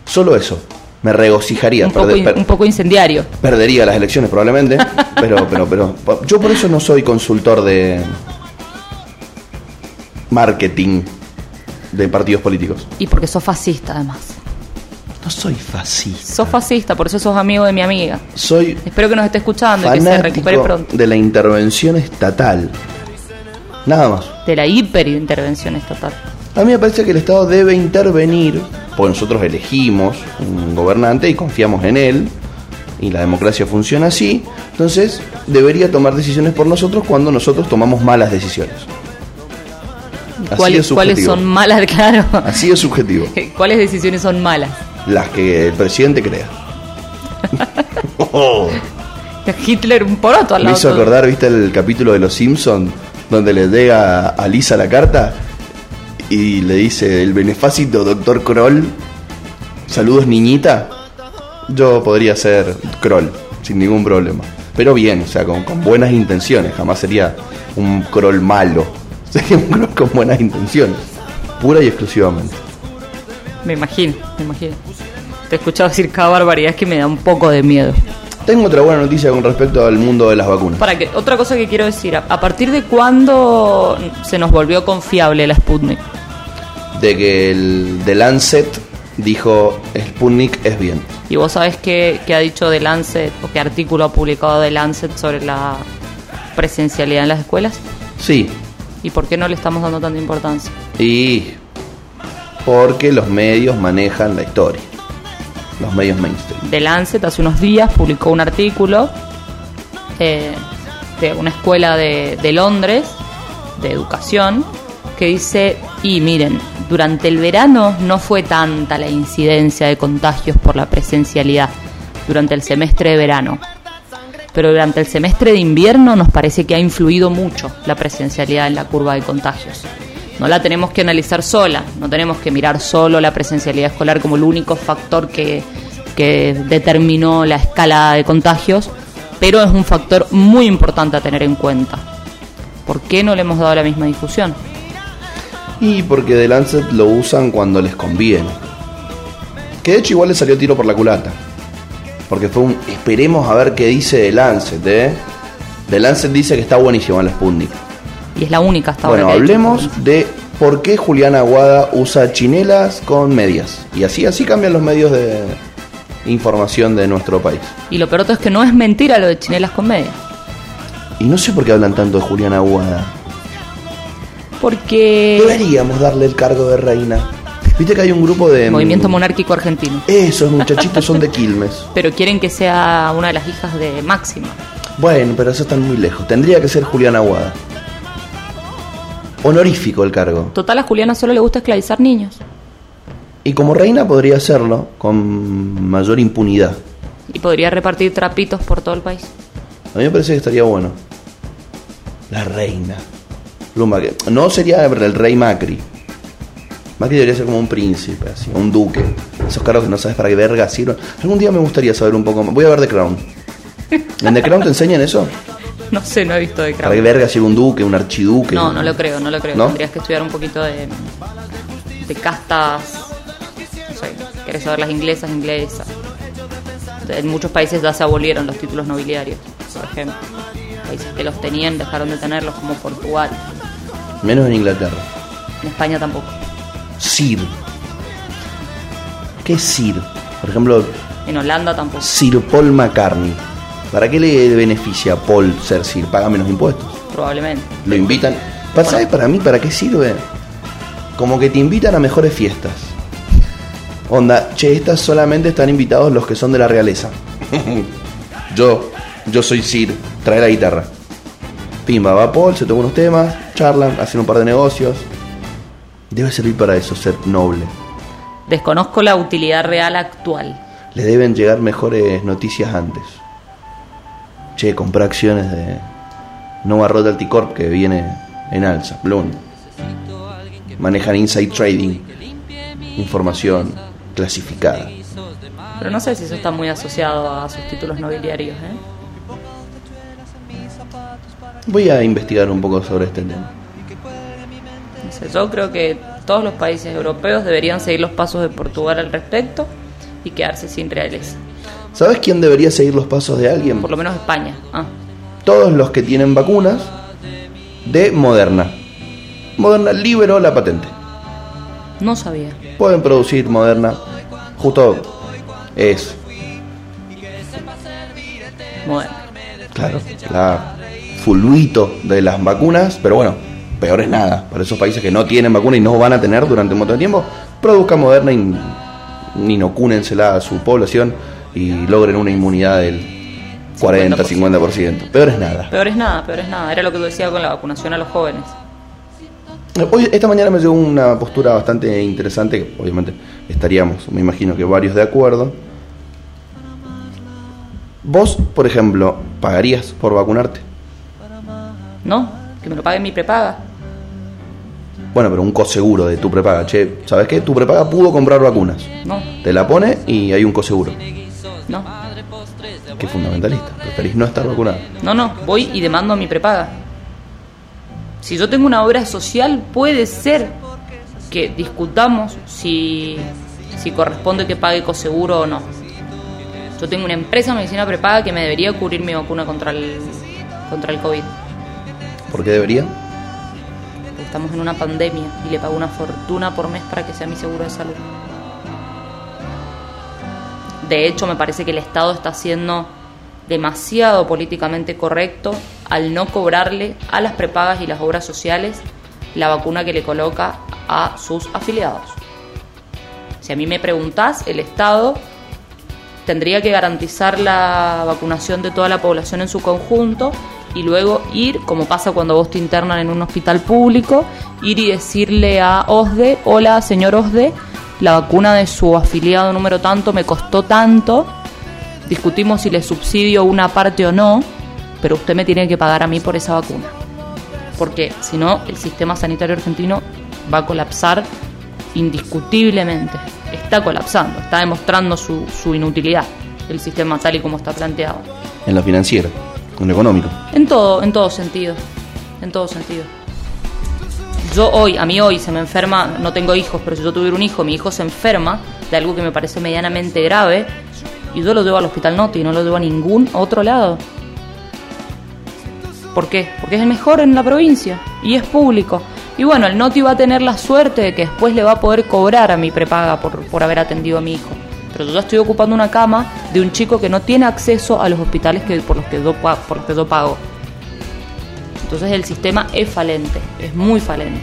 Solo eso. Me regocijaría. un poco, per- un poco incendiario. perdería las elecciones probablemente, pero, pero, pero, yo por eso no soy consultor de marketing de partidos políticos. Y porque sos fascista, además. No soy fascista. Sos fascista, por eso sos amigo de mi amiga. Soy Espero que nos esté escuchando y que se recupere pronto. de la intervención estatal. Nada más. De la hiperintervención estatal. A mí me parece que el Estado debe intervenir, porque nosotros elegimos un gobernante y confiamos en él, y la democracia funciona así, entonces debería tomar decisiones por nosotros cuando nosotros tomamos malas decisiones. Así ¿Cuáles, es ¿Cuáles son malas? Claro. Así es subjetivo. ¿Cuáles decisiones son malas? Las que el presidente crea. Oh, Hitler un poroto al me lado. hizo tuyo. acordar, ¿viste el capítulo de Los Simpsons? Donde le llega a Lisa la carta y le dice el benefacito doctor Kroll. Saludos niñita. Yo podría ser Kroll, sin ningún problema. Pero bien, o sea, con, con buenas intenciones. Jamás sería un Kroll malo. Sería un Kroll con buenas intenciones. Pura y exclusivamente. Me imagino, me imagino. Te he escuchado decir cada barbaridad que me da un poco de miedo. Tengo otra buena noticia con respecto al mundo de las vacunas. Para que, otra cosa que quiero decir, ¿a, a partir de cuándo se nos volvió confiable la Sputnik? De que el The Lancet dijo Sputnik es bien. ¿Y vos sabés qué, qué ha dicho The Lancet o qué artículo ha publicado The Lancet sobre la presencialidad en las escuelas? Sí, ¿Y por qué no le estamos dando tanta importancia? y porque los medios manejan la historia. Los medios mainstream. The Lancet hace unos días publicó un artículo eh, de una escuela de, de Londres de Educación, que dice, y miren, durante el verano no fue tanta la incidencia de contagios por la presencialidad, durante el semestre de verano. Pero durante el semestre de invierno nos parece que ha influido mucho la presencialidad en la curva de contagios. No la tenemos que analizar sola, no tenemos que mirar solo la presencialidad escolar como el único factor que, que determinó la escala de contagios, pero es un factor muy importante a tener en cuenta. ¿Por qué no le hemos dado la misma difusión? Y porque The Lancet lo usan cuando les conviene. Que de hecho igual le salió tiro por la culata. Porque fue un esperemos a ver qué dice The Lancet, ¿eh? The Lancet dice que está buenísima la Sputnik. Y es la única hasta Bueno, ahora. hecho hablemos de por qué Juliana Aguada usa chinelas con medias. Y así, así cambian los medios de información de nuestro país. Y lo peor es que no es mentira lo de chinelas con media. Y no sé por qué hablan tanto de Juliana Aguada. Porque Deberíamos darle el cargo de reina. Viste que hay un grupo de... movimiento monárquico argentino. Esos muchachitos son de Quilmes. Pero quieren que sea una de las hijas de Máxima. Bueno, pero eso están muy lejos. Tendría que ser Juliana Aguada. Honorífico el cargo. Total, a Juliana solo le gusta esclavizar niños. Y como reina podría hacerlo con mayor impunidad. Y podría repartir trapitos por todo el país. A mí me parece que estaría bueno. La reina. Luma, no sería el rey Macri. Macri debería ser como un príncipe, así, un duque. Esos cargos que no sabes para qué verga sirven. Algún día me gustaría saber un poco más. Voy a ver The Crown. ¿En The Crown te enseñan eso? No sé, no he visto de ¿Para qué Crown. verga sirve un duque, un archiduque? No, no lo creo, no lo creo. ¿No? Tendrías que estudiar un poquito de, de castas. No sé, querés saber las inglesas, inglesas. En muchos países ya se abolieron los títulos nobiliarios, por ejemplo. Países que los tenían dejaron de tenerlos, como Portugal. Menos en Inglaterra. En España tampoco. Sir. ¿Qué es Sir? Por ejemplo, En Holanda tampoco. Sir Paul McCartney. ¿Para qué le beneficia a Paul ser Sir? Paga menos impuestos. Probablemente. Lo invitan. ¿Sabes para mí para qué sirve? Como que te invitan a mejores fiestas. Onda, che, estas solamente están invitados los que son de la realeza. yo, yo soy Sir, trae la guitarra. Pimba, va Paul, se toca unos temas, charlan, hacen un par de negocios. Debe servir para eso, ser noble. Desconozco la utilidad real actual. Le deben llegar mejores noticias antes. Che, compré acciones de Nova Royalty Corp que viene en alza. Bloom. Manejan inside trading. Información clasificada. Pero no sé si eso está muy asociado a sus títulos nobiliarios, ¿eh? Voy a investigar un poco sobre este tema. Sé, yo creo que todos los países europeos deberían seguir los pasos de Portugal al respecto y quedarse sin reales. ¿Sabes quién debería seguir los pasos de alguien? Por lo menos España. Ah, Todos los que tienen vacunas de Moderna. Moderna liberó la patente. no sabía. Pueden producir Moderna. Justo es Bueno, Claro, la fulvito de las vacunas, pero bueno, peor es nada. Para esos países que no tienen vacuna y no van a tener durante un montón de tiempo, produzcan Moderna y inocúnensela a su población y logren una inmunidad del 40-50%. Peor es nada. peor es nada, peor es nada. Era lo que tú decías con la vacunación a los jóvenes. Hoy, esta mañana me llegó una postura bastante interesante, que obviamente estaríamos, me imagino que varios de acuerdo. Vos, por ejemplo, ¿pagarías por vacunarte? No, que me lo pague mi prepaga. Bueno, pero un coseguro de tu prepaga. Che, ¿sabes qué? Tu prepaga pudo comprar vacunas. No, Te la pone y hay un coseguro. no, Qué fundamentalista. Preferís no estar vacunado. no, no. Voy y demando a mi prepaga. Si yo tengo una obra social, puede ser que discutamos si, si corresponde que pague coseguro o no. Yo tengo una empresa de medicina prepaga que me debería cubrir mi vacuna contra el, contra el COVID. ¿Por qué debería? Estamos en una pandemia y le pago una fortuna por mes para que sea mi seguro de salud. De hecho, me parece que el Estado está siendo demasiado políticamente correcto al no cobrarle a las prepagas y las obras sociales la vacuna que le coloca a sus afiliados. Si a mí me preguntás, el Estado tendría que garantizar la vacunación de toda la población en su conjunto y luego ir, como pasa cuando vos te internan en un hospital público, ir y decirle a OSDE, hola señor OSDE, la vacuna de su afiliado número tanto me costó tanto, discutimos si le subsidio una parte o no, pero usted me tiene que pagar a mí por esa vacuna. Porque si no, el sistema sanitario argentino va a colapsar indiscutiblemente. Está colapsando, está demostrando su, su inutilidad el sistema tal y como está planteado. En lo financiero, en económico. En todo, en todo sentido. En todo sentido. Yo hoy, a mí hoy se me enferma, no tengo hijos, pero si yo tuviera un hijo, mi hijo se enferma de algo que me parece medianamente grave y yo lo llevo al hospital Noti y no lo llevo a ningún otro lado. ¿Por qué? Porque es el mejor en la provincia y es público. Y bueno, el Noti va a tener la suerte de que después le va a poder cobrar a mi prepaga por, por haber atendido a mi hijo. Pero yo ya estoy ocupando una cama de un chico que no tiene acceso a los hospitales que, por, los que yo, por los que yo pago. Entonces el sistema es falente, es muy falente.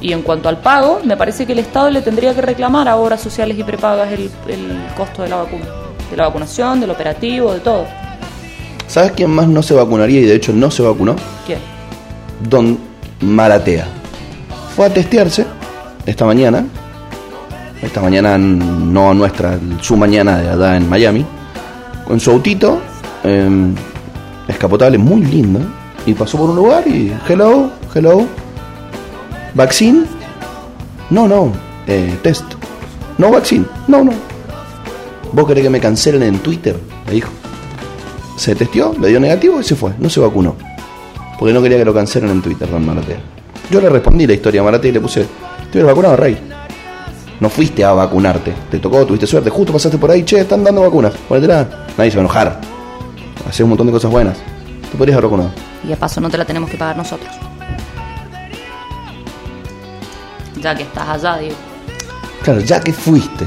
Y en cuanto al pago, me parece que el Estado le tendría que reclamar a obras sociales y prepagas el, el costo de la vacuna. De la vacunación, del operativo, de todo. ¿Sabes quién más no se vacunaría y de hecho no se vacunó? ¿Quién? Don Maratea. Fue a testearse esta mañana. Esta mañana no nuestra, su mañana de allá en Miami. Con su autito eh, escapotable muy lindo. Y pasó por un lugar y hello, hello. Vaccine. No, no. eh, test. No vaccine. No, no. ¿Vos querés que me cancelen en Twitter? Me dijo. Se testeó, le dio negativo y se fue. No se vacunó. Porque no quería que lo cancelen en Twitter, don Maratea. Yo le respondí la historia a Maratea y le puse, hubieras vacunado, Rey. No fuiste a vacunarte. Te tocó, tuviste suerte. Justo pasaste por ahí, che, están dando vacunas. Ponetela. Nadie se va a enojar. Haces un montón de cosas buenas. Te podrías haber vacunado. Y de paso no te la tenemos que pagar nosotros. Ya que estás allá, digo. Claro, ya que fuiste.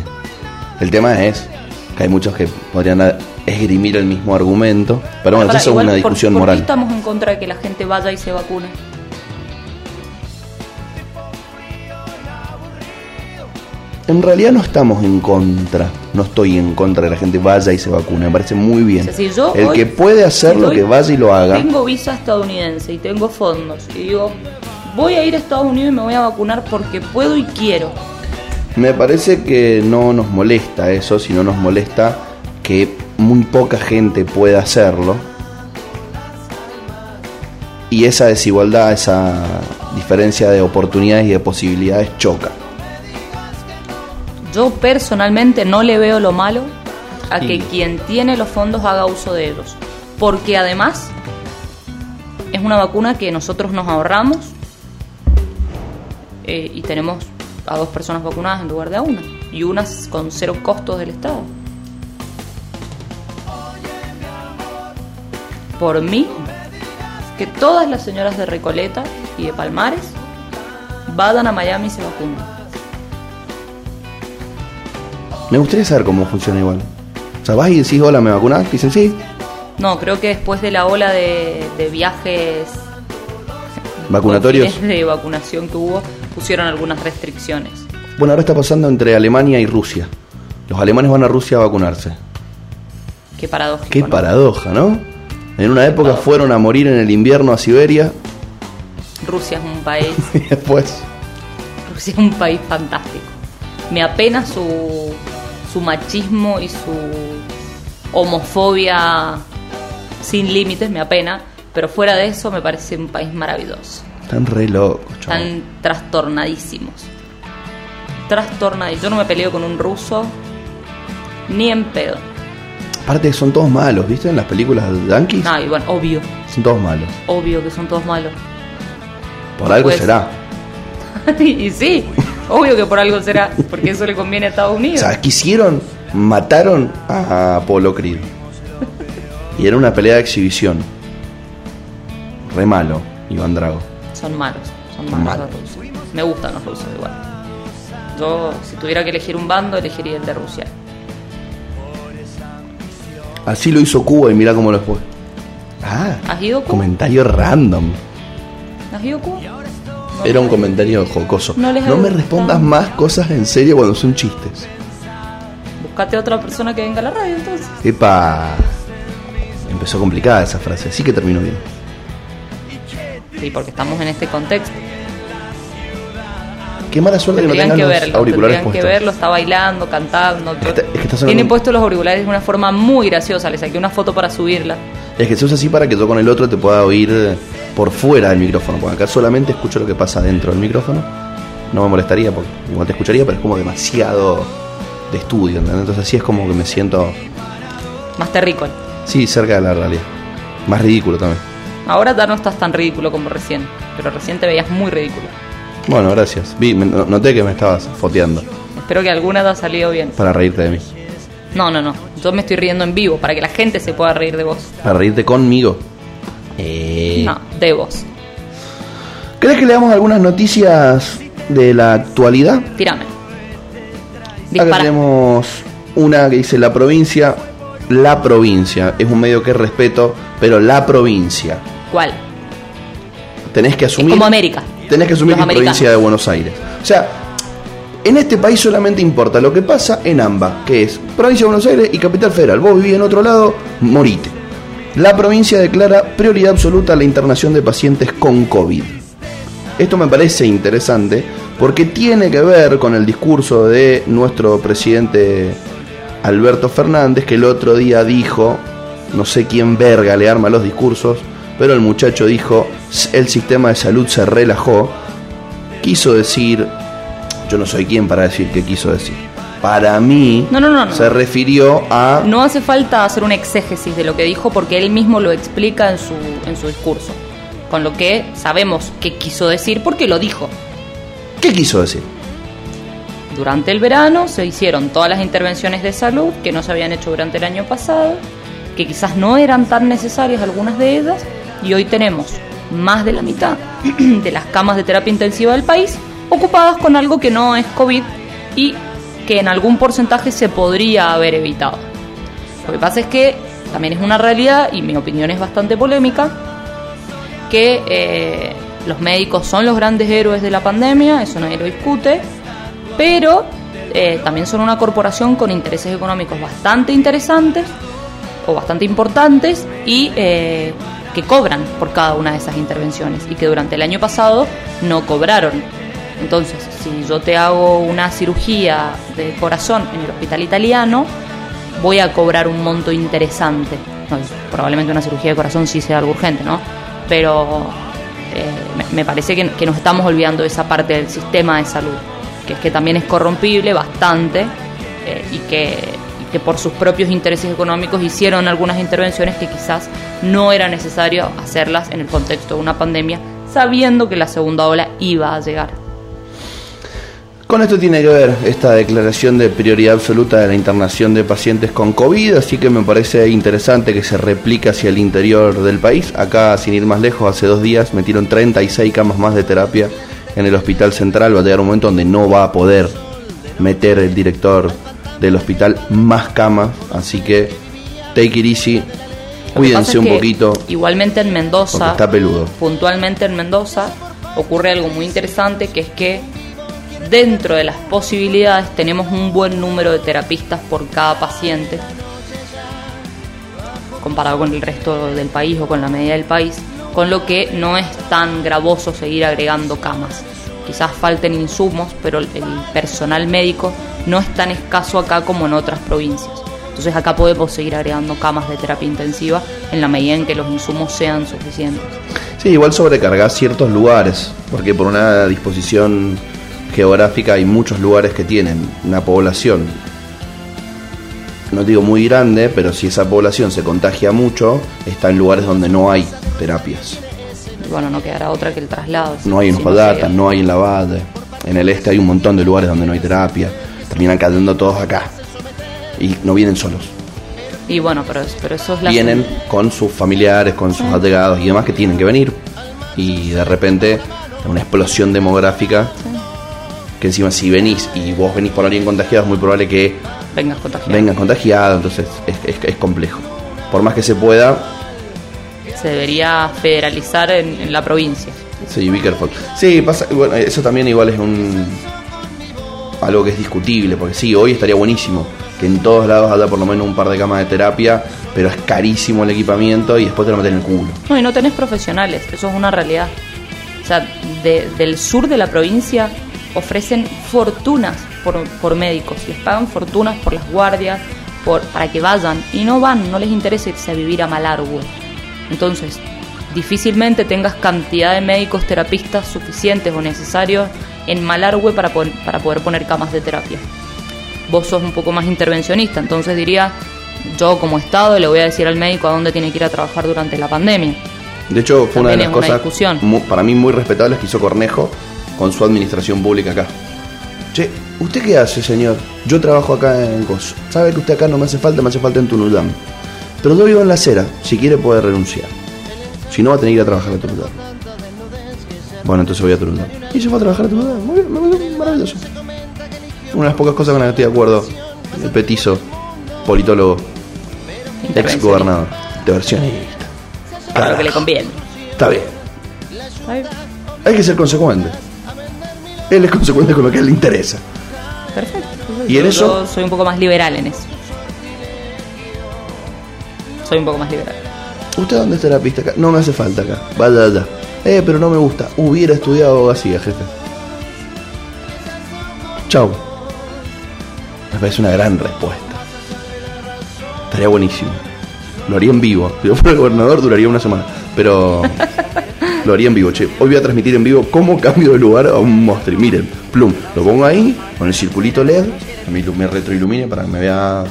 El tema es que hay muchos que podrían esgrimir el mismo argumento. Pero bueno, eso es una ¿por- discusión ¿por, qué moral. estamos en contra de que la gente vaya y se vacune? En realidad no estamos en contra. No estoy en contra de que la gente vaya y se vacune. Me parece muy bien. O sea, si yo el hoy- que puede hacerlo, si que vaya y lo haga. Tengo visa estadounidense y tengo fondos. Y digo, voy a ir a Estados Unidos y me voy a vacunar porque puedo y quiero. Me parece que no nos molesta eso, sino nos molesta que muy poca gente pueda hacerlo. Y esa desigualdad, esa diferencia de oportunidades y de posibilidades choca. Yo personalmente no le veo lo malo a que Sí. quien tiene los fondos haga uso de ellos. Porque además es una vacuna que nosotros nos ahorramos eh, y tenemos a dos personas vacunadas en lugar de a una. Y unas con cero costos del Estado. Por mí, que todas las señoras de Recoleta y de Palmares vayan a Miami y se vacunen. Me gustaría saber cómo funciona igual. O sea, vas y decís, hola, ¿me vacunás? Dicen, sí. No, creo que después de la ola de, de viajes Vacunatorios. de vacunación que hubo, pusieron algunas restricciones. Bueno, ahora está pasando entre Alemania y Rusia. Los alemanes van a Rusia a vacunarse. Qué paradójico. Qué ¿no? paradoja, ¿no? En una época Paradoja. fueron a morir en el invierno a Siberia Rusia es un país, y después Rusia es un país fantástico. Me apena su, su machismo y su homofobia sin límites, me apena, pero fuera de eso me parece un país maravilloso. están re locos, chabón. Están trastornadísimos. Trastornadísimos. Yo no me peleo con un ruso ni en pedo. Aparte son todos malos, ¿viste? En las películas de yankees No, y bueno, obvio, son todos malos. obvio que son todos malos. Por algo Pues- será. y sí, obvio que por algo será, porque eso le conviene a Estados O Unidos. sea, quisieron, mataron a Apolo Creed. Y era una pelea de exhibición. Re malo, Iván Drago. Son malos, son malos malos. los rusos. Me gustan los rusos igual. Yo, si tuviera que elegir un bando, elegiría el de Rusia. Así lo hizo Cuba y mira cómo lo fue. Ah, ¿Has ido a Cuba? comentario random. ¿Has ido Cuba? Era un comentario jocoso. No les No me respondas más cosas en serio cuando son chistes. Buscate a otra persona que venga a la radio entonces. Epa. empezó complicada esa frase, sí que terminó bien. Sí, porque estamos en este contexto. Qué mala suerte que no tengan que los verlo, auriculares tendrían que puestos. verlo, está bailando, cantando. Está- es que está sonando Tiene un- puestos los auriculares de una forma muy graciosa. Le saqué una foto para subirla. Es que se usa así para que yo con el otro te pueda oír por fuera del micrófono, porque acá solamente escucho lo que pasa dentro del micrófono. No me molestaría, porque igual te escucharía, pero es como demasiado de estudio, ¿entendés? Entonces así es como que me siento, Más terrícola. sí, cerca de la realidad. Más ridículo también. Ahora ya no estás tan ridículo como recién. Pero recién te veías muy ridículo. Bueno, gracias. Vi, noté que me estabas foteando Espero que alguna te haya salido bien. para reírte de mí. No, no, no. Yo me estoy riendo en vivo para que la gente se pueda reír de vos. Para reírte conmigo. Eh, No, de vos. ¿Crees que le damos algunas noticias de la actualidad? Tírame. Acá Dispara. tenemos una que dice la provincia, la provincia. Es un medio que respeto, pero la provincia. ¿Cuál? Tenés que Es asumir. como América. Tenés que asumir es provincia de Buenos Aires. O sea, en este país solamente importa lo que pasa en ambas, que es provincia de Buenos Aires y capital federal. Vos vivís en otro lado, morite. La provincia declara prioridad absoluta a la internación de pacientes con COVID. Esto me parece interesante porque tiene que ver con el discurso de nuestro presidente Alberto Fernández, que el otro día dijo, no sé quién verga le arma los discursos, pero el muchacho dijo, el sistema de salud se relajó, quiso decir, yo no soy quien para decir qué quiso decir. Para mí No, no, no, se refirió a... No hace falta hacer un exégesis de lo que dijo porque él mismo lo explica en su, en su discurso. Con lo que sabemos qué quiso decir porque lo dijo. ¿Qué quiso decir? Durante el verano se hicieron todas las intervenciones de salud que no se habían hecho durante el año pasado, que quizás no eran tan necesarias algunas de ellas, y hoy tenemos más de la mitad de las camas de terapia intensiva del país ocupadas con algo que no es COVID y que en algún porcentaje se podría haber evitado. Lo que pasa es que también es una realidad, y mi opinión es bastante polémica, que eh, los médicos son los grandes héroes de la pandemia, eso nadie lo discute, pero eh, también son una corporación con intereses económicos bastante interesantes o bastante importantes y eh, que cobran por cada una de esas intervenciones y que durante el año pasado no cobraron. Entonces, si yo te hago una cirugía de corazón en el hospital italiano, voy a cobrar un monto interesante. No, probablemente una cirugía de corazón sí sea algo urgente, ¿no? Pero eh, me, parece que, nos estamos olvidando de esa parte del sistema de salud, que es que también es corrompible bastante eh, y que por sus propios intereses económicos hicieron algunas intervenciones que quizás no era necesario hacerlas en el contexto de una pandemia, sabiendo que la segunda ola iba a llegar. Con esto tiene que ver esta declaración de prioridad absoluta de la internación de pacientes con COVID, así que me parece interesante que se replique hacia el interior del país. Acá, sin ir más lejos, hace dos días metieron 36 camas más de terapia en el hospital central. Va a llegar un momento donde no va a poder meter el director del hospital más camas, así que take it easy, cuídense es un que poquito. Igualmente en Mendoza, está peludo. puntualmente en Mendoza, ocurre algo muy interesante que es que dentro de las posibilidades tenemos un buen número de terapistas por cada paciente comparado con el resto del país o con la media del país, con lo que no es tan gravoso seguir agregando camas. Quizás falten insumos, pero el personal médico no es tan escaso acá como en otras provincias. Entonces acá podemos seguir agregando camas de terapia intensiva en la medida en que los insumos sean suficientes. Sí, igual sobrecargar ciertos lugares, porque por una disposición geográfica hay muchos lugares que tienen una población, no digo muy grande, pero si esa población se contagia mucho, está en lugares donde no hay terapias. Bueno, no quedará otra que el traslado. No hay en llega. no hay en La Valle. En el este hay un montón de lugares donde no hay terapia. Terminan cayendo todos acá. Y no vienen solos. Y bueno, pero, pero eso es la... Vienen con sus familiares, con sus allegados y demás que tienen que venir. Y de repente, una explosión demográfica. Que encima, si venís y vos venís por alguien contagiado, es muy probable que Vengas contagiado. vengan contagiados. Entonces, es, es- es complejo. Por más que se pueda, Se debería federalizar en, en la provincia. Sí, careful. Sí, pasa, bueno, eso también igual es un... algo que es discutible, porque sí, hoy estaría buenísimo que en todos lados haya por lo menos un par de camas de terapia, pero es carísimo el equipamiento y después te lo meten en el culo. No, y no tenés profesionales, eso es una realidad. O sea, de- del sur de la provincia ofrecen fortunas por, por médicos, les pagan fortunas por las guardias, por, para que vayan, y no van, no les interesa irse a vivir a Malargüe. Entonces, difícilmente tengas cantidad de médicos terapistas suficientes o necesarios en Malargüe para, pon- para poder poner camas de terapia. Vos sos un poco más intervencionista, entonces diría, yo como Estado le voy a decir al médico a dónde tiene que ir a trabajar durante la pandemia. De hecho, fue una de las cosas discusión. mu- para mí muy respetables que hizo Cornejo con su administración pública acá. Che, ¿usted qué hace, señor? Yo trabajo acá en Gozo. ¿Sabe que usted acá no me hace falta? Me hace falta en Tunudam. Pero yo vivo en la acera. Si quiere puede renunciar. Si no, va a tener que ir a trabajar a Tunudam. Bueno, entonces voy a Tunudam. Y se fue a trabajar a Tunudam. Muy bien, muy bien, maravilloso. Una de las pocas cosas con las que estoy de acuerdo. El petizo, politólogo, ex gobernador, de versionista. Para lo que le conviene. Está bien. Ay, Hay que ser consecuente. Él es consecuente con lo que a él le interesa. Perfecto. ¿Y en Yo- eso? yo soy un poco más liberal en eso. Soy un poco más liberal. ¿Usted dónde es terapista acá? No me hace falta acá. Vaya allá. Eh, pero no me gusta. Hubiera estudiado abogacía, jefe. Chau. Me parece una gran respuesta. Estaría buenísimo. Lo haría en vivo. Si yo fuera el gobernador duraría una semana. Pero lo haría en vivo, che. Hoy voy a transmitir en vivo cómo cambio de lugar a un monstruo. Miren, plum. Lo pongo ahí con el circulito LED. Me, me retroilumine para que me vea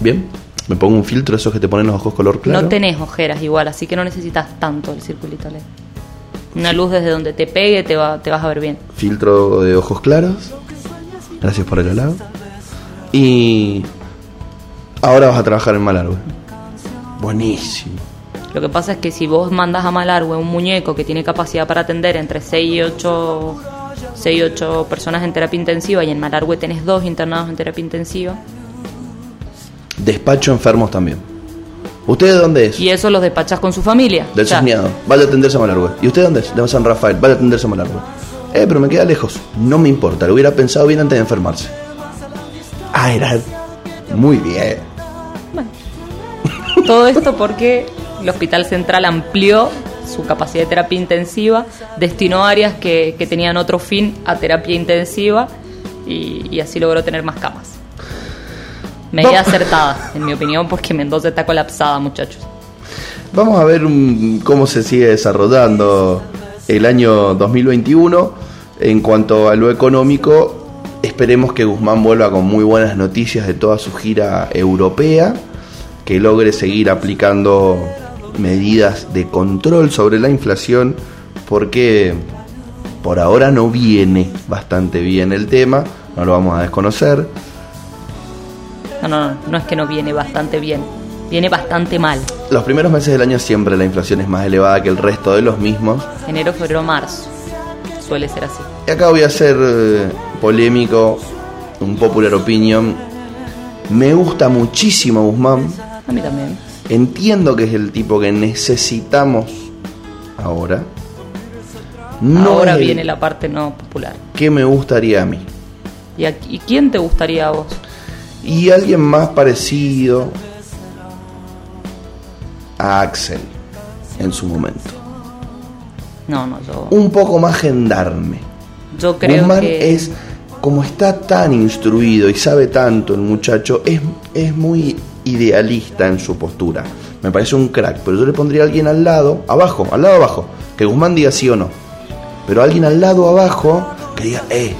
bien. Me pongo un filtro esos que te ponen los ojos color claro. No tenés ojeras igual, así que no necesitas tanto el circulito LED. Una luz desde donde te pegue te, va, te vas a ver bien. filtro de ojos claros. Gracias por el halago. Y ahora vas a trabajar en Malargüe. Buenísimo. Lo que pasa es que si vos mandas a Malargüe un muñeco que tiene capacidad para atender entre 6 y 8, 6 y 8 personas en terapia intensiva y en Malargüe tenés dos internados en terapia intensiva, Despacho enfermos también. ¿Usted de dónde es? y eso los despachás con su familia. Del Cisneado. Vaya a atenderse a Malargüe. ¿Y usted dónde es? De San Rafael. Vaya a atenderse a Malargüe. Eh, pero me queda lejos. No me importa. Lo hubiera pensado bien antes de enfermarse. Ah, era... Muy bien. Todo esto porque el Hospital Central amplió su capacidad de terapia intensiva, destinó áreas que, que tenían otro fin a terapia intensiva y, y así logró tener más camas. Medida No. acertada, en mi opinión, porque Mendoza está colapsada, muchachos. Vamos a ver un- cómo se sigue desarrollando el año 2021. En cuanto a lo económico, esperemos que Guzmán vuelva con muy buenas noticias de toda su gira europea, que logre seguir aplicando medidas de control sobre la inflación, porque por ahora no viene bastante bien el tema, no lo vamos a desconocer. No, no, no, no es que no viene bastante bien, viene bastante mal. Los primeros meses del año siempre la inflación es más elevada que el resto de los mismos. Enero, febrero, marzo. Suele ser así. Y acá voy a ser eh, polémico, un popular opinion. Me gusta muchísimo Guzmán. A mí también. Entiendo que es el tipo que necesitamos ahora. No Ahora viene la parte no popular. que me gustaría a mí. ¿Y, a- y quién te gustaría a vos? Y alguien más parecido a Axel en su momento. No, no, yo, Un poco más gendarme. yo creo Guzmán que... es, como está tan instruido y sabe tanto el muchacho, es, es muy idealista en su postura. Me parece un crack, pero yo le pondría a alguien al lado, abajo, al lado abajo, que Guzmán diga sí o no. Pero alguien al lado abajo que diga, eh,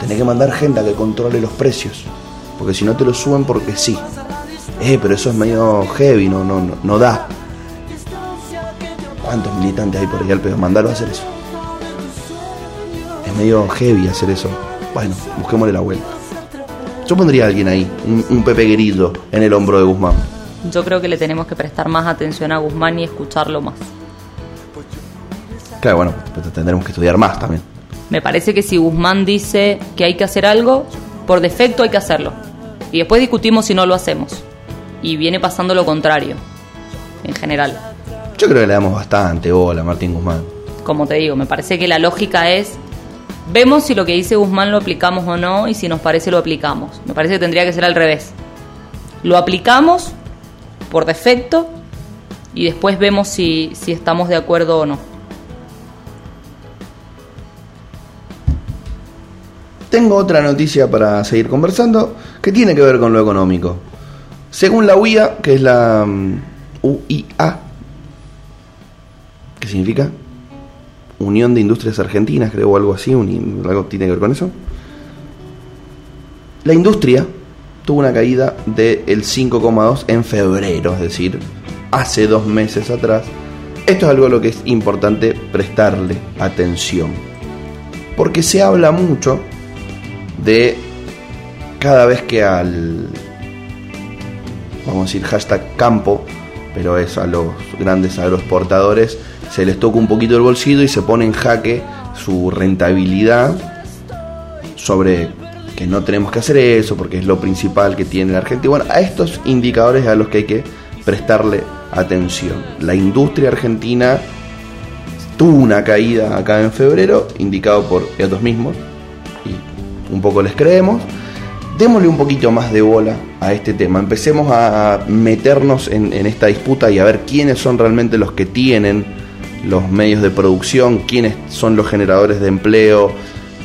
tenés que mandar gente a que controle los precios, porque si no te lo suben porque sí. Eh, pero eso es medio heavy, no, no, no, no da. ¿Cuántos militantes hay por ahí al pedo? Mandalo a hacer eso. Es medio heavy hacer eso. Bueno, busquémosle la vuelta. Yo pondría a alguien ahí, un, un Pepe Grillo en el hombro de Guzmán. Yo creo que le tenemos que prestar más atención a Guzmán y escucharlo más. Claro, bueno, pues tendremos que estudiar más también. Me parece que si Guzmán dice que hay que hacer algo, por defecto hay que hacerlo. Y después discutimos si no lo hacemos. Y viene pasando lo contrario, en general. Yo creo que le damos bastante bola a Martín Guzmán. Como te digo, me parece que la lógica es Vemos si lo que dice Guzmán lo aplicamos o no y si nos parece lo aplicamos. Me parece que tendría que ser al revés. Lo aplicamos por defecto y después vemos si, si estamos de acuerdo o no. Tengo otra noticia para seguir conversando que tiene que ver con lo económico. Según la UIA, que es la mm, UIA, ¿qué significa? Unión de Industrias Argentinas, creo, o algo así, algo tiene que ver con eso. La industria tuvo una caída del 5,2 en febrero, es decir, hace dos meses atrás. Esto es algo a lo que es importante prestarle atención. Porque se habla mucho de cada vez que al, vamos a decir, hashtag campo, pero es a los grandes agroexportadores, se les toca un poquito el bolsillo y se pone en jaque su rentabilidad sobre que no tenemos que hacer eso porque es lo principal que tiene la Argentina. Bueno, a estos indicadores a los que hay que prestarle atención. La industria argentina tuvo una caída acá en febrero, indicado por ellos mismos, y un poco les creemos. Démosle un poquito más de bola a este tema. Empecemos a meternos en, en esta disputa y a ver quiénes son realmente los que tienen los medios de producción, quiénes son los generadores de empleo,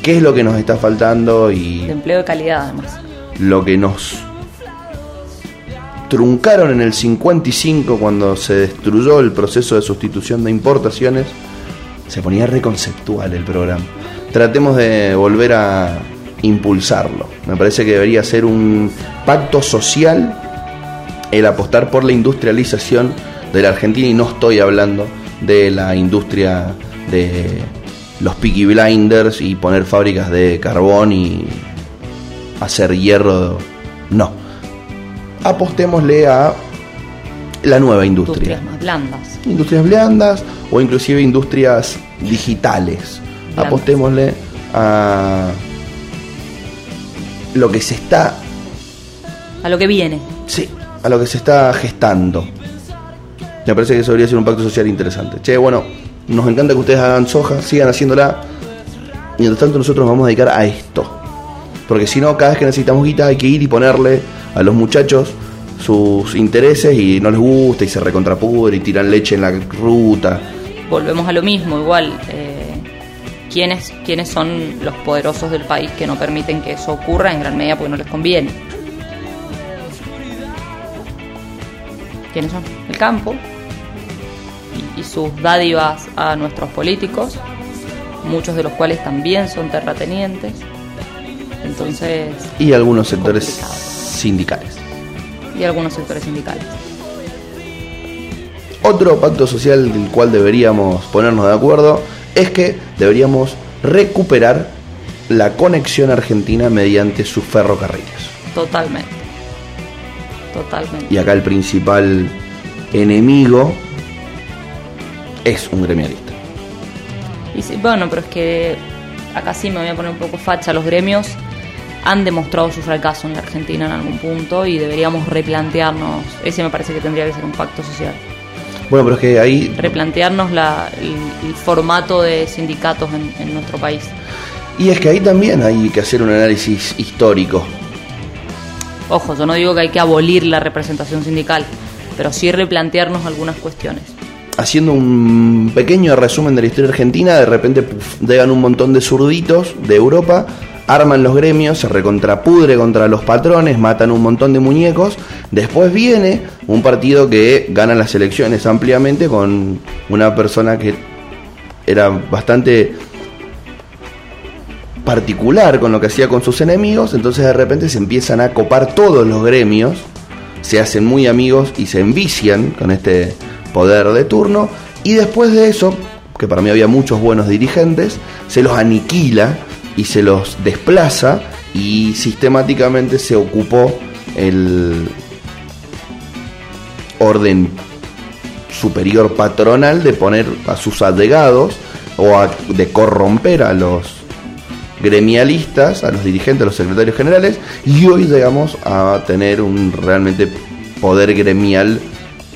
qué es lo que nos está faltando y De empleo de calidad, además. lo que nos truncaron en el 55 cuando se destruyó el proceso de sustitución de importaciones, se ponía reconceptual el programa. Tratemos de volver a impulsarlo. Me parece que debería ser un pacto social el apostar por la industrialización de la Argentina y no estoy hablando de la industria de los Peaky Blinders y poner fábricas de carbón y hacer hierro. No. Apostémosle a la nueva industria. Industrias más blandas. Industrias blandas o inclusive industrias digitales. Blandas. Apostémosle a lo que se está A lo que viene. Sí, a lo que se está gestando. Me parece que eso debería ser un pacto social interesante. Che, bueno, nos encanta que ustedes hagan soja, sigan haciéndola. Mientras tanto, nosotros nos vamos a dedicar a esto. Porque si no, cada vez que necesitamos guita hay que ir y ponerle a los muchachos sus intereses y no les gusta y se recontrapudre y tiran leche en la ruta. Volvemos a lo mismo, igual. eh, ¿quiénes, ¿Quiénes son los poderosos del país que no permiten que eso ocurra en gran medida porque no les conviene? ¿Quiénes son? El campo y, sus dádivas a nuestros políticos, muchos de los cuales también son terratenientes. Entonces, Y algunos sectores Complicado. sindicales. y algunos sectores sindicales. Otro pacto social del cual deberíamos ponernos de acuerdo es que deberíamos recuperar la conexión argentina mediante sus ferrocarriles. Totalmente. Totalmente. Y acá el principal enemigo es un gremialista. Y sí, bueno, pero es que acá sí me voy a poner un poco facha. Los gremios han demostrado su fracaso en la Argentina en algún punto y deberíamos replantearnos. Ese me parece que tendría que ser un pacto social. Bueno, pero es que ahí Replantearnos la, el, el formato de sindicatos en, en nuestro país. y es que ahí también hay que hacer un análisis histórico. Ojo, yo no digo que hay que abolir la representación sindical, pero sí replantearnos algunas cuestiones. Haciendo un pequeño resumen de la historia argentina, de repente llegan un montón de zurditos de Europa, arman los gremios, se recontrapudre contra los patrones, matan un montón de muñecos. Después viene un partido que gana las elecciones ampliamente con una persona que era bastante particular con lo que hacía con sus enemigos, entonces de repente se empiezan a copar todos los gremios, se hacen muy amigos y se envician con este poder de turno, y después de eso, que para mí había muchos buenos dirigentes, se los aniquila y se los desplaza y sistemáticamente se ocupó el orden superior patronal de poner a sus allegados o a- de corromper a los gremialistas, a los dirigentes, a los secretarios generales, y hoy llegamos a tener un realmente poder gremial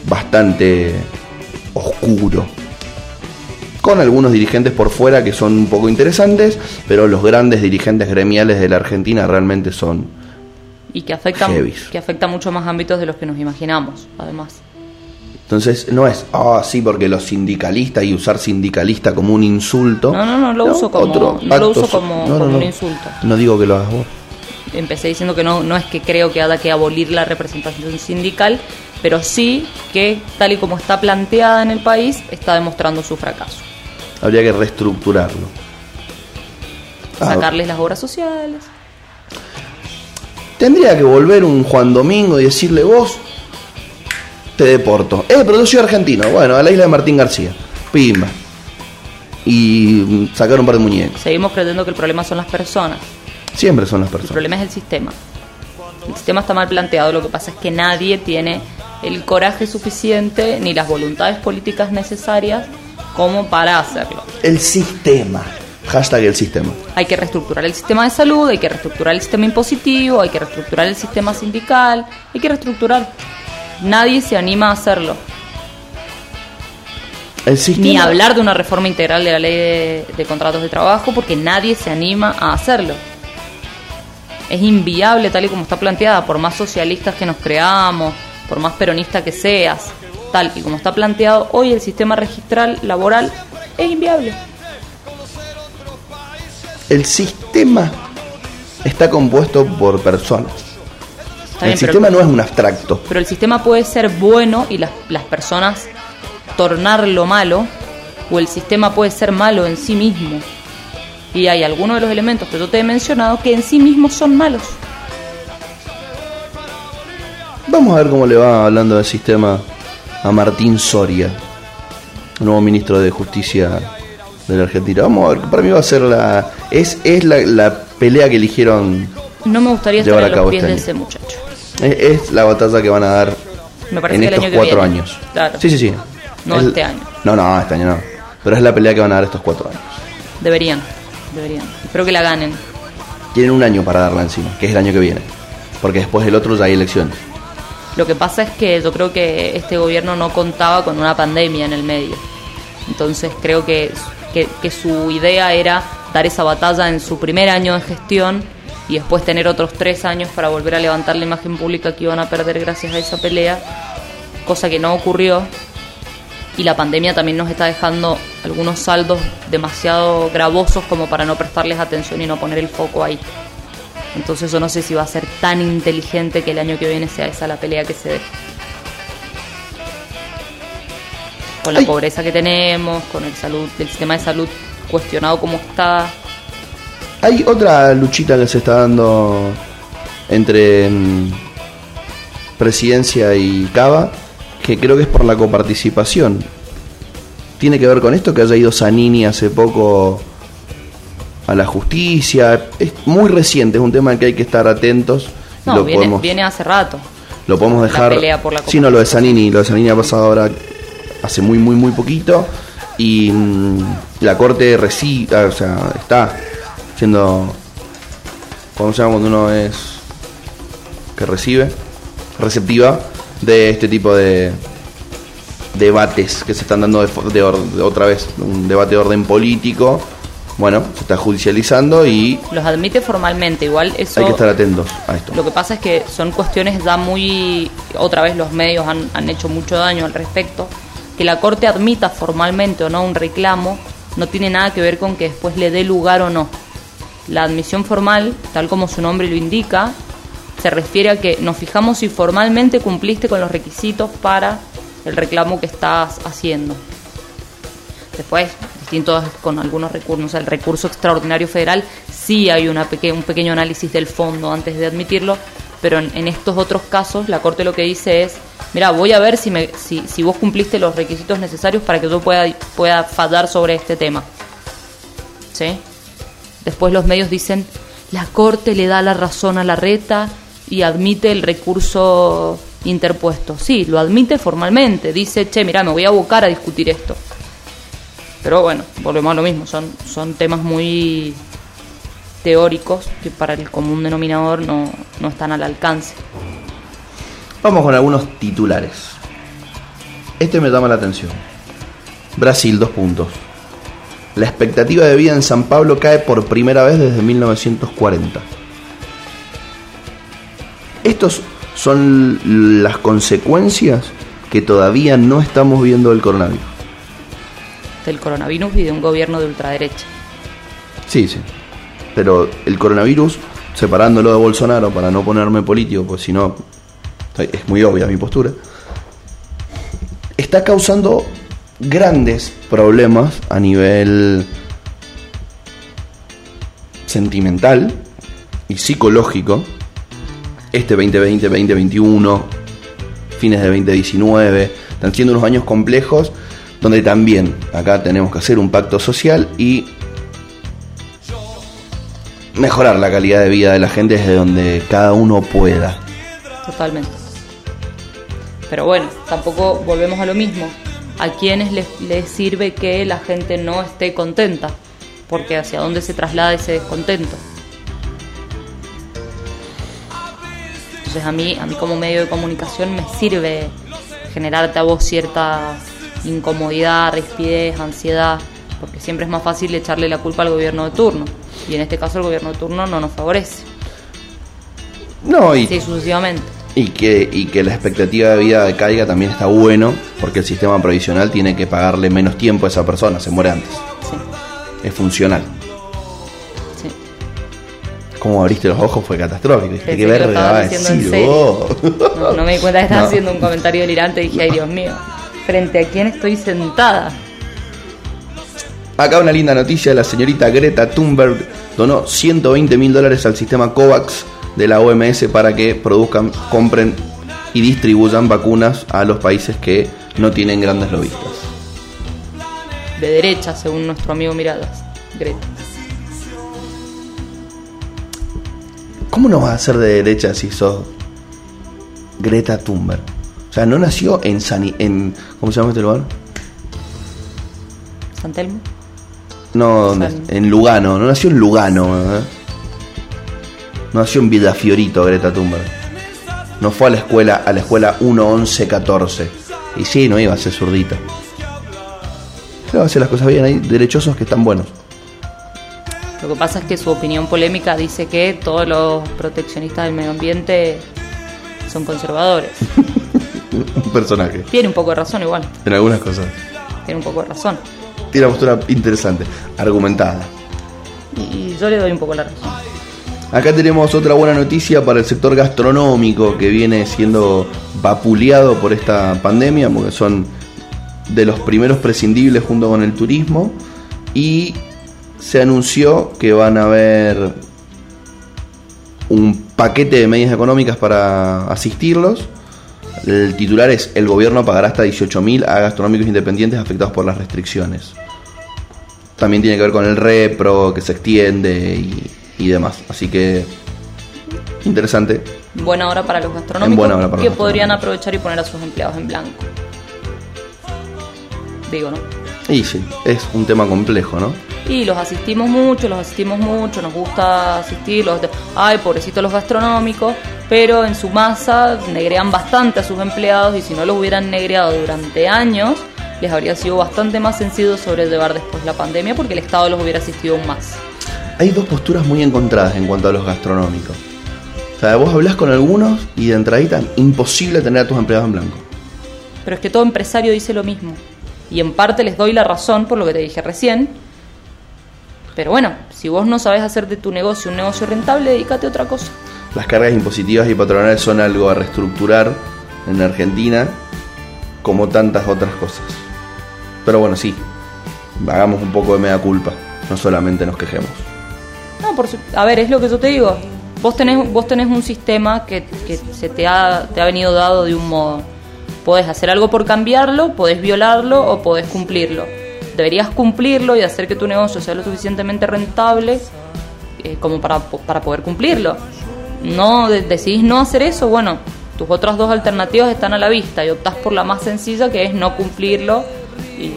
bastante oscuro. con algunos dirigentes por fuera que son un poco interesantes, pero los grandes dirigentes gremiales de la Argentina realmente son Y que afecta, Heavies. que afecta mucho más ámbitos de los que nos imaginamos, además. Entonces no es, ah, sí, porque los sindicalistas y usar sindicalista como un insulto. No, no, no lo uso como- otro no lo uso so- como- no, como un insulto. No digo que lo hagas vos. Empecé diciendo que no, no es que creo que haya que abolir la representación sindical, pero sí que tal y como está planteada en el país, está demostrando su fracaso. Habría que reestructurarlo. Ah, Sacarles las obras sociales. Tendría que volver un Juan Domingo y decirle vos, te deporto. Eh, pero yo soy argentino. Bueno, a la isla de Martín García. Pimba. Y mm, sacar un par de muñecos. Seguimos creyendo que el problema son las personas. Siempre son las El personas. problema es el sistema. El sistema está mal planteado, lo que pasa es que nadie tiene el coraje suficiente ni las voluntades políticas necesarias como para hacerlo. El sistema. Hashtag el sistema. Hay que reestructurar el sistema de salud, hay que reestructurar el sistema impositivo, hay que reestructurar el sistema sindical, hay que reestructurar. Nadie se anima a hacerlo. El sistema. Ni hablar de una reforma integral de la ley de, de contratos de trabajo porque nadie se anima a hacerlo. Es inviable tal y como está planteada, por más socialistas que nos creamos, por más peronista que seas, tal y como está planteado hoy el sistema registral laboral es inviable. El sistema está compuesto por personas. Está el bien, pero- sistema no es un abstracto. Pero el sistema puede ser bueno y las, las personas tornarlo malo, o el sistema puede ser malo en sí mismo. Y hay algunos de los elementos que yo te he mencionado que en sí mismos son malos. Vamos a ver cómo le va hablando del sistema a Martín Soria, nuevo ministro de Justicia de la Argentina. Vamos a ver, para mí va a ser la. Es, es la, la pelea que eligieron. No me gustaría estar Llevar a a los cabo pies este de ese muchacho. Es, es la batalla que van a dar Me en estos año cuatro viene. años. Claro. Sí, sí, sí. No Es- este año. No, no, este año no. Pero es la pelea que van a dar estos cuatro años. Deberían, deberían. Espero que la ganen. Tienen un año para darla encima, que es el año que viene. Porque después del otro ya hay elecciones. Lo que pasa es que yo creo que este gobierno no contaba con una pandemia en el medio. Entonces creo que, que, que su idea era dar esa batalla en su primer año de gestión y después tener otros tres años para volver a levantar la imagen pública que iban a perder gracias a esa pelea, cosa que no ocurrió. Y la pandemia también nos está dejando algunos saldos demasiado gravosos como para no prestarles atención y no poner el foco ahí. Entonces yo no sé si va a ser tan inteligente que el año que viene sea esa la pelea que se dé. Con la Ay. pobreza que tenemos, con el salud, el sistema de salud cuestionado como está. Hay otra luchita que se está dando entre mm, presidencia y Cava, que creo que es por la coparticipación. Tiene que ver con esto que haya ido Zanini hace poco a la justicia. Es muy reciente, es un tema al que hay que estar atentos. No, lo, viene, podemos, viene hace rato. lo podemos la dejar. pelea por la sí, no, lo de Zanini. Lo de Zanini ha pasado ahora hace muy, muy, muy poquito. Y mm, la corte recibe, o sea, está siendo. ¿Cómo se llama cuando uno es. que recibe? Receptiva de este tipo de debates que se están dando de, de de otra vez. Un debate de orden político. Bueno, se está judicializando y Los admite formalmente, igual eso... hay que estar atentos a esto. Lo que pasa es que son cuestiones ya muy... Otra vez los medios han, han hecho mucho daño al respecto. Que la Corte admita formalmente o no un reclamo no tiene nada que ver con que después le dé lugar o no. La admisión formal, tal como su nombre lo indica, se refiere a que nos fijamos si formalmente cumpliste con los requisitos para el reclamo que estás haciendo. Después, con algunos recursos, el recurso extraordinario federal, sí hay peque- un pequeño análisis del fondo antes de admitirlo, pero en, en estos otros casos la Corte lo que dice es, mira, voy a ver si, me, si, si vos cumpliste los requisitos necesarios para que yo pueda, pueda fallar sobre este tema. ¿Sí? Después los medios dicen, la Corte le da la razón a la reta y admite el recurso interpuesto. Sí, lo admite formalmente. Dice, che, mira, me voy a abocar a discutir esto. Pero bueno, volvemos a lo mismo. Son, son temas muy teóricos que para el común denominador no, no están al alcance. Vamos con algunos titulares. Este me llama la atención. Brasil, dos puntos. La expectativa de vida en San Pablo cae por primera vez desde 1940. Estos son las consecuencias que todavía no estamos viendo del coronavirus. Del coronavirus y de un gobierno de ultraderecha. Sí, sí. Pero el coronavirus, separándolo de Bolsonaro para no ponerme político, pues si no, es muy obvia mi postura, está causando grandes problemas a nivel sentimental y psicológico. Este 2020, 2021, fines de 2019, están siendo unos años complejos donde también acá tenemos que hacer un pacto social y mejorar la calidad de vida de la gente desde donde cada uno pueda. Totalmente. Pero bueno, tampoco volvemos a lo mismo. ¿A quienes les, sirve que la gente no esté contenta? Porque hacia dónde se traslada ese descontento. Entonces a mí, a mí como medio de comunicación me sirve generarte a vos cierta incomodidad, rispidez, ansiedad, porque siempre es más fácil echarle la culpa al gobierno de turno. Y en este caso el gobierno de turno no nos favorece. No, y, Sí, sucesivamente. y, que, y que la expectativa de vida caiga también está bueno, porque el sistema provisional tiene que pagarle menos tiempo a esa persona, se muere antes. Sí, Es funcional. sí. Como abriste los ojos fue catastrófico. Pensé ¿qué verga vos? No, no me di cuenta que estabas No. haciendo un comentario delirante y dije, ay Dios mío, ¿frente a quién estoy sentada? Acá una linda noticia, la señorita Greta Thunberg donó 120 mil dólares al sistema COVAX de la OMS para que produzcan, compren y distribuyan vacunas a los países que no tienen grandes lobistas. De derecha, según nuestro amigo Miradas, Greta. ¿Cómo no vas a ser de derecha si sos Greta Thunberg? O sea, no nació en San... En, ¿Cómo se llama este lugar? ¿San Telmo? No, ¿dónde? San- en Lugano. No nació en Lugano. ¿eh? No nació en Vidafiorito Greta Thunberg. No fue a la escuela, a la escuela 1, 11, 14. Y sí, no iba a ser zurdita. Pero hace las cosas bien. Hay derechosos que están buenos. Lo que pasa es que su opinión polémica dice que todos los proteccionistas del medio ambiente son conservadores. Un personaje. Tiene un poco de razón igual, En algunas cosas. tiene un poco de razón. Tiene una postura interesante. Argumentada. Y yo le doy un poco la razón. Acá tenemos otra buena noticia para el sector gastronómico que viene siendo vapuleado por esta pandemia, porque son de los primeros prescindibles junto con el turismo. Y se anunció que van a haber un paquete de medidas económicas para asistirlos. El titular es: el gobierno pagará hasta 18.000 a gastronómicos independientes afectados por las restricciones. También tiene que ver con el repro que se extiende y, y demás. Así que interesante. Buena hora para los gastronómicos En buena hora para que los podrían gastronómicos. aprovechar y poner a sus empleados en blanco. Digo, ¿no? Y sí, es un tema complejo, ¿no? Y los asistimos mucho, los asistimos mucho, nos gusta asistir, los ay, pobrecitos los gastronómicos, pero en su masa negrean bastante a sus empleados y si no los hubieran negreado durante años, les habría sido bastante más sencillo sobrellevar después la pandemia porque el Estado los hubiera asistido aún más. Hay dos posturas muy encontradas en cuanto a los gastronómicos. O sea, vos hablás con algunos y de entradita, imposible tener a tus empleados en blanco. Pero es que todo empresario dice lo mismo. Y en parte les doy la razón por lo que te dije recién. Pero bueno, si vos no sabes hacer de tu negocio un negocio rentable, dedícate a otra cosa. Las cargas impositivas y patronales son algo a reestructurar en Argentina, como tantas otras cosas. Pero bueno, sí, hagamos un poco de mea culpa, no solamente nos quejemos. No, por su- a ver, es lo que yo te digo. Vos tenés, vos tenés un sistema que, que se te ha, te ha venido dado de un modo. Podés hacer algo por cambiarlo, podés violarlo o podés cumplirlo. Deberías cumplirlo y hacer que tu negocio sea lo suficientemente rentable eh, como para, para poder cumplirlo. No de- decidís no hacer eso, bueno, tus otras dos alternativas están a la vista y optás por la más sencilla que es no cumplirlo y,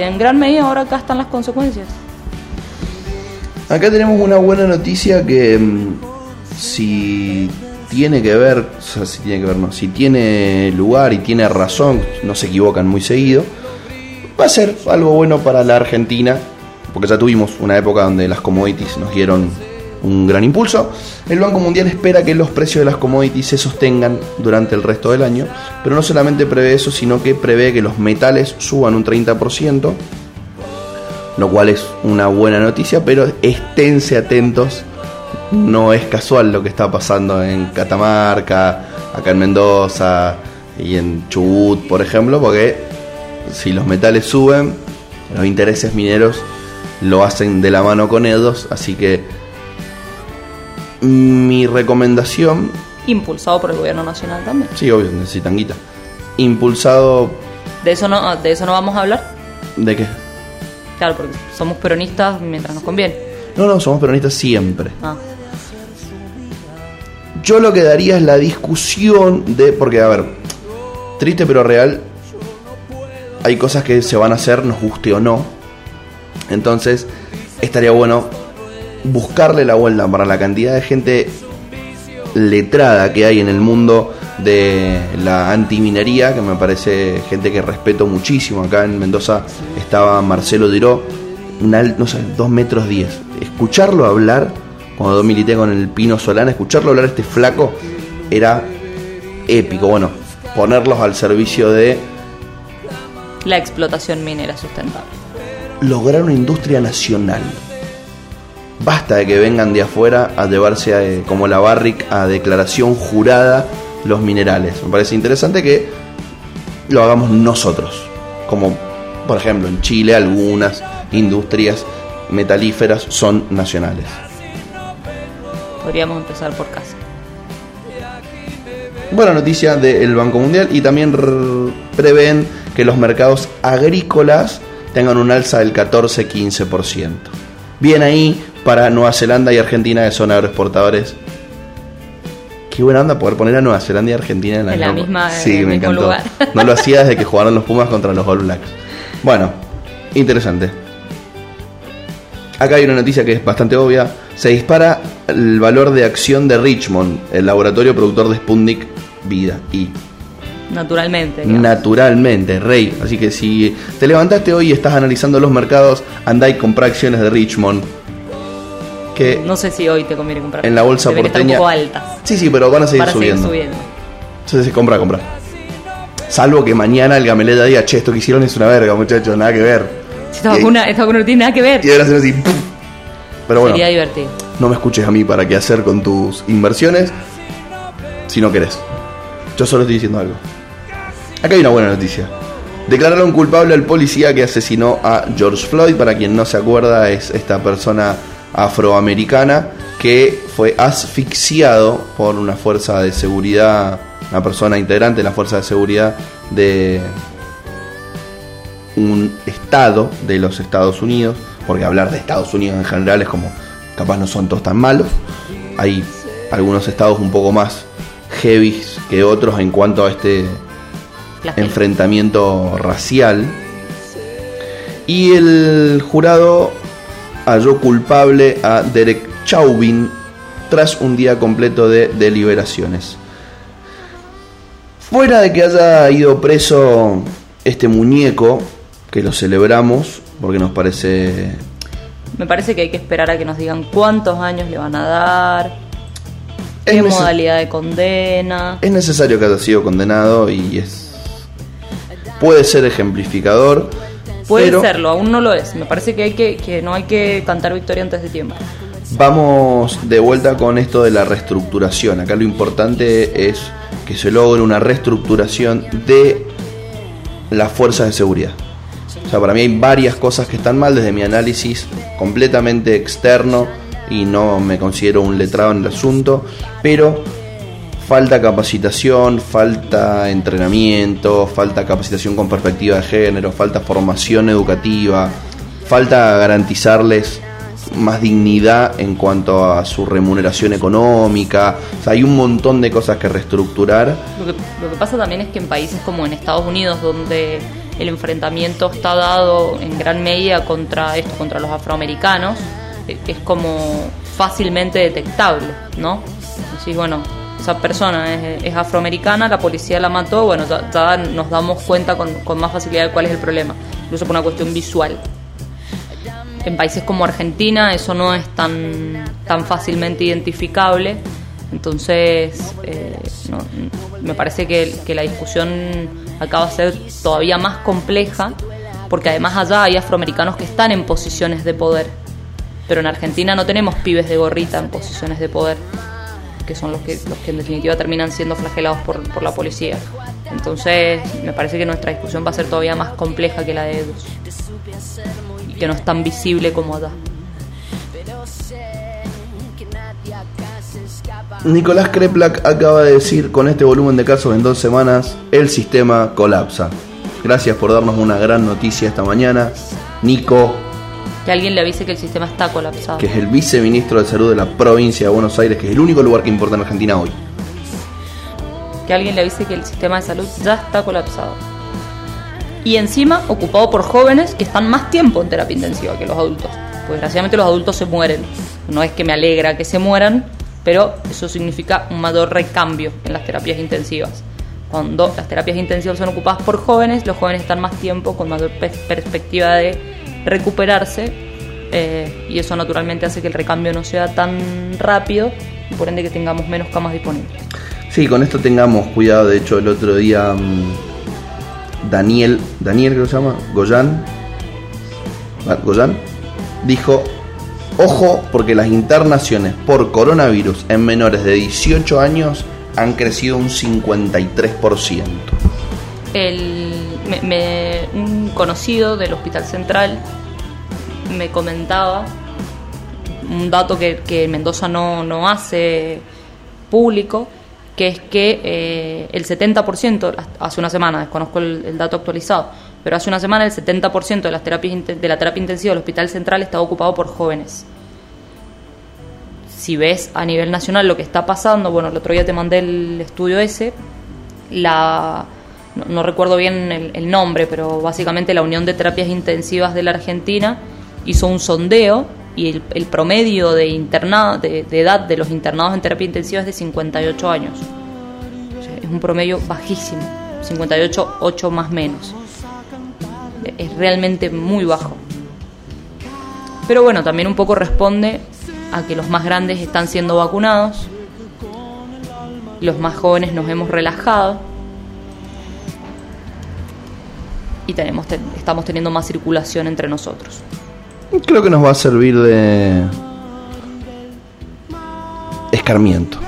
en gran medida ahora acá están las consecuencias. Acá tenemos una buena noticia que mm, si tiene que ver, si tiene que ver, no, si tiene lugar y tiene razón, no se equivocan muy seguido, va a ser algo bueno para la Argentina porque ya tuvimos una época donde las commodities nos dieron un gran impulso. El Banco Mundial espera que los precios de las commodities se sostengan durante el resto del año, pero no solamente prevé eso, sino que prevé que los metales suban un 30%, lo cual es una buena noticia, pero esténse atentos, no es casual lo que está pasando en Catamarca, acá en Mendoza y en Chubut, por ejemplo, porque si los metales suben, los intereses mineros lo hacen de la mano con ellos, así que mi recomendación, Impulsado por el gobierno nacional también. sí, obvio, necesitan guita. Impulsado De eso no, de eso no vamos a hablar. de qué? Claro, porque somos peronistas mientras nos conviene. No, no, somos peronistas siempre. Ah, Yo lo que daría es la discusión de. Porque, a ver, triste pero real. Hay cosas que se van a hacer, nos guste o no. Entonces, estaría bueno buscarle la vuelta para la cantidad de gente letrada que hay en el mundo de la antiminería, que me parece gente que respeto muchísimo. Acá en Mendoza estaba Marcelo Diró, no sé, 2 metros 10. Escucharlo hablar, cuando milité con el Pino Solana, escucharlo hablar a este flaco era épico. Bueno, ponerlos al servicio de la explotación minera sustentable. lograr una industria nacional. Basta de que vengan de afuera a llevarse a, como la Barrick a declaración jurada los minerales. Me parece interesante que lo hagamos nosotros. Como por ejemplo en Chile algunas industrias metalíferas son nacionales. Podríamos empezar por casa. Buena noticia del Banco Mundial y también prevén que los mercados agrícolas tengan un alza del 14-15%. Bien ahí para Nueva Zelanda y Argentina que son agroexportadores. Qué buena onda poder poner a Nueva Zelanda y Argentina en la, En la misma- Sí, en me encantó. lugar. No lo hacía desde que jugaron los Pumas contra los All Blacks. Bueno, interesante. Acá hay una noticia que es bastante obvia. Se dispara el valor de acción de Richmond, el laboratorio productor de Sputnik Vida. Y Naturalmente. digamos. naturalmente, rey. Así que si te levantaste hoy y estás analizando los mercados, andá y comprá acciones de Richmond. Que no sé si hoy te conviene comprar. en la bolsa Deben estar un porteña. poco altas. Sí, sí, pero van a seguir Para seguir subiendo. subiendo. Entonces, compra, compra. Salvo que mañana el gameleta diga, che, esto que hicieron es una verga, muchachos, nada que ver. Esta vacuna, esta vacuna no tiene nada que ver. Y ahora así. Pero bueno, Sería divertido. no me escuches a mí para qué hacer con tus inversiones si no querés. Yo solo estoy diciendo algo. Acá hay una buena noticia. Declararon culpable al policía que asesinó a George Floyd. Para quien no se acuerda, es esta persona afroamericana que fue asfixiado por una fuerza de seguridad, una persona integrante de la fuerza de seguridad de un estado de los Estados Unidos, porque hablar de Estados Unidos en general es como, capaz no son todos tan malos, hay algunos estados un poco más heavy que otros en cuanto a este Flagelo. enfrentamiento racial. Y el jurado halló culpable a Derek Chauvin tras un día completo de deliberaciones. Fuera de que haya ido preso este muñeco, que lo celebramos, porque nos parece... Me parece que hay que esperar a que nos digan cuántos años le van a dar, qué modalidad de condena. es necesario que haya sido condenado y es... Puede ser ejemplificador. Puede pero serlo, aún no lo es. Me parece que, hay que, que no hay que cantar victoria antes de tiempo. Vamos de vuelta con esto de la reestructuración. Acá lo importante es que se logre una reestructuración de las fuerzas de seguridad. O sea, para mí hay varias cosas que están mal desde mi análisis completamente externo y no me considero un letrado en el asunto, pero falta capacitación, falta entrenamiento, falta capacitación con perspectiva de género, falta formación educativa, falta garantizarles más dignidad en cuanto a su remuneración económica. O sea, hay un montón de cosas que reestructurar. Lo que, lo que pasa también es que en países como en Estados Unidos, donde el enfrentamiento está dado en gran medida contra esto, contra los afroamericanos, eh, es como fácilmente detectable, ¿no? Decís, bueno, esa persona es, es afroamericana, la policía la mató, bueno, ya, ya nos damos cuenta con, con más facilidad de cuál es el problema, incluso por una cuestión visual. en países como Argentina eso no es tan, tan fácilmente identificable. Entonces, eh, me parece que, que la discusión acaba de ser todavía más compleja, porque además allá hay afroamericanos que están en posiciones de poder. Pero en Argentina no tenemos pibes de gorrita en posiciones de poder, que son los que, los que en definitiva terminan siendo flagelados por, por la policía. Entonces, me parece que nuestra discusión va a ser todavía más compleja que la de ellos. Y que no es tan visible como allá. Nicolás Kreplak acaba de decir, con este volumen de casos en dos semanas, el sistema colapsa. Gracias por darnos una gran noticia esta mañana. Nico, Que alguien le avise que el sistema está colapsado. que es el viceministro de Salud de la provincia de Buenos Aires, que es el único lugar que importa en Argentina hoy. que alguien le avise que el sistema de salud ya está colapsado. Y encima ocupado por jóvenes que están más tiempo en terapia intensiva que los adultos. Pues desgraciadamente los adultos se mueren. No es que me alegra que se mueran, pero eso significa un mayor recambio en las terapias intensivas. Cuando las terapias intensivas son ocupadas por jóvenes, los jóvenes están más tiempo con mayor pe- perspectiva de recuperarse eh, y eso naturalmente hace que el recambio no sea tan rápido y por ende que tengamos menos camas disponibles. Sí, con esto tengamos cuidado. De hecho, el otro día mm, Daniel, Daniel que se llama, Goyan, Ah, Goyan, dijo, ojo porque las internaciones por coronavirus en menores de 18 años han crecido un 53%. El, me- me- un conocido del Hospital Central me comentaba un dato que, que Mendoza no, no hace público, que es que eh, el 70%, hace una semana, desconozco el, el dato actualizado, pero hace una semana el 70% de, las terapias, de la terapia intensiva del Hospital Central estaba ocupado por jóvenes. Si ves a nivel nacional lo que está pasando, bueno, el otro día te mandé el estudio ese, la no, recuerdo bien el, nombre, pero básicamente la Unión de Terapias Intensivas de la Argentina hizo un sondeo y el, promedio de, interna, de, edad de los internados en terapia intensiva es de 58 años. Es un promedio bajísimo, 58, 8 más menos. Es realmente muy bajo. Pero bueno, también un poco responde a que los más grandes están siendo vacunados, los más jóvenes nos hemos relajado y tenemos, te- estamos teniendo más circulación entre nosotros. Creo que nos va a servir de escarmiento.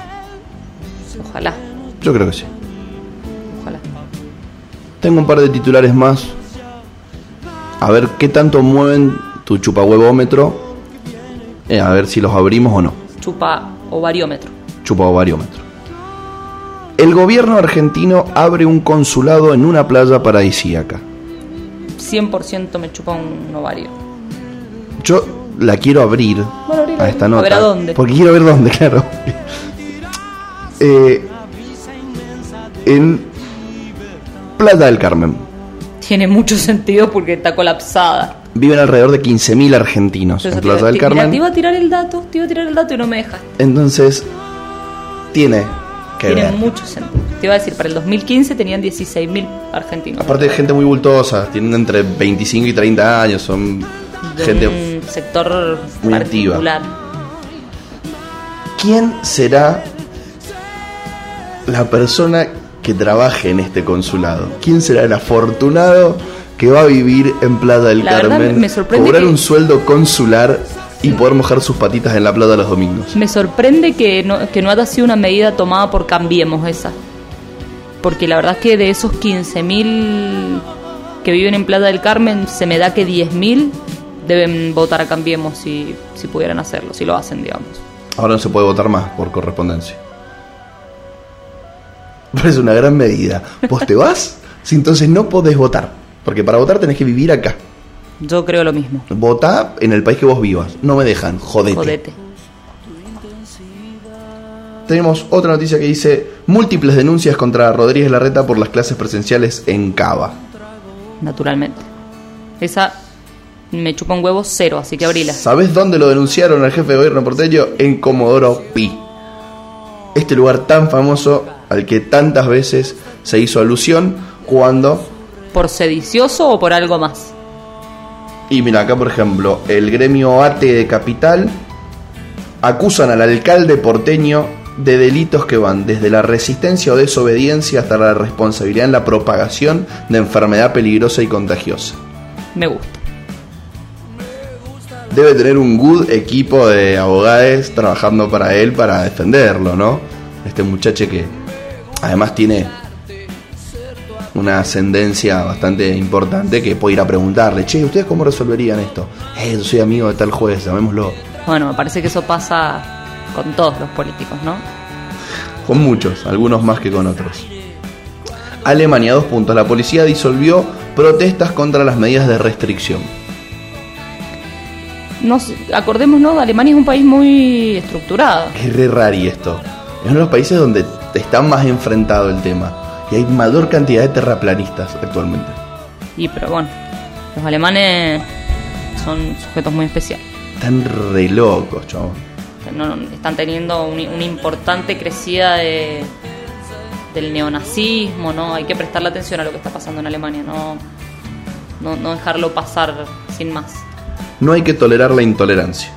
Ojalá, Yo creo que sí. ojalá. Tengo un par de titulares más. A ver qué tanto mueven tu chupahuevómetro. Eh, a ver si los abrimos o no. Chupa ovariómetro. Chupaovariómetro. El gobierno argentino abre un consulado en una playa paradisíaca. 100% me chupa un ovario. Yo la quiero abrir Bueno, a esta a nota. ver a dónde. Porque quiero ver dónde, claro. Eh, en Playa del Carmen. Tiene mucho sentido porque está colapsada. Viven alrededor de 15.000 argentinos Entonces, en Playa del mira, Carmen. te iba a tirar el dato, te iba a tirar el dato y no me dejaste. Entonces, tiene que Tiene ver. mucho sentido. Te iba a decir, para el 2015 tenían 16.000 argentinos. Aparte de gente muy bultosa, tienen entre 25 y 30 años, son de gente... un sector muy activa. particular. ¿Quién será la persona que trabaje en este consulado? ¿Quién será el afortunado que va a vivir en Playa del La Carmen, me sorprende cobrar que- un sueldo consular y poder mojar sus patitas en la playa los domingos? Me sorprende que no, que no haya sido una medida tomada por Cambiemos esa. Porque la verdad es que de esos 15.000 que viven en Playa del Carmen, se me da que 10.000 deben votar a Cambiemos si, si pudieran hacerlo, si lo hacen, digamos. Ahora no se puede votar más por correspondencia. Pero es una gran medida. ¿Vos te vas? Si entonces no podés votar. Porque para votar tenés que vivir acá. Yo creo lo mismo. Votá en el país que vos vivas. No me dejan. Jodete. Jodete. Tenemos otra noticia que dice múltiples denuncias contra Rodríguez Larreta por las clases presenciales en Cava. Naturalmente. Esa me chupa un huevo cero, así que abrila. ¿Sabés dónde lo denunciaron al jefe de gobierno porteño? En Comodoro Pi. Este lugar tan famoso al que tantas veces se hizo alusión cuando ¿Por sedicioso o por algo más? Y mira, acá por ejemplo, el gremio ATE de Capital acusan al alcalde porteño de delitos que van desde la resistencia o desobediencia hasta la responsabilidad en la propagación de enfermedad peligrosa y contagiosa. Me gusta. Debe tener un good equipo de abogados trabajando para él para defenderlo, ¿no? Este muchacho que además tiene una ascendencia bastante importante que puede ir a preguntarle, che, ¿ustedes cómo resolverían esto? Eh, yo soy amigo de tal juez, llamémoslo. Bueno, me parece que eso pasa con todos los políticos, ¿no? Con muchos, algunos más que con otros. Alemania, dos puntos. La policía disolvió protestas contra las medidas de restricción. Nos, acordémonos, Alemania es un país muy estructurado. Es re rari esto. Es uno de los países donde está más enfrentado el tema. Y hay mayor cantidad de terraplanistas actualmente. Y pero bueno, los alemanes son sujetos muy especiales. Están re locos, chabón. No, están teniendo un- una importante crecida de, del neonazismo, ¿no? Hay que prestarle atención a lo que está pasando en Alemania, no, no, no dejarlo pasar sin más. No hay que tolerar la intolerancia.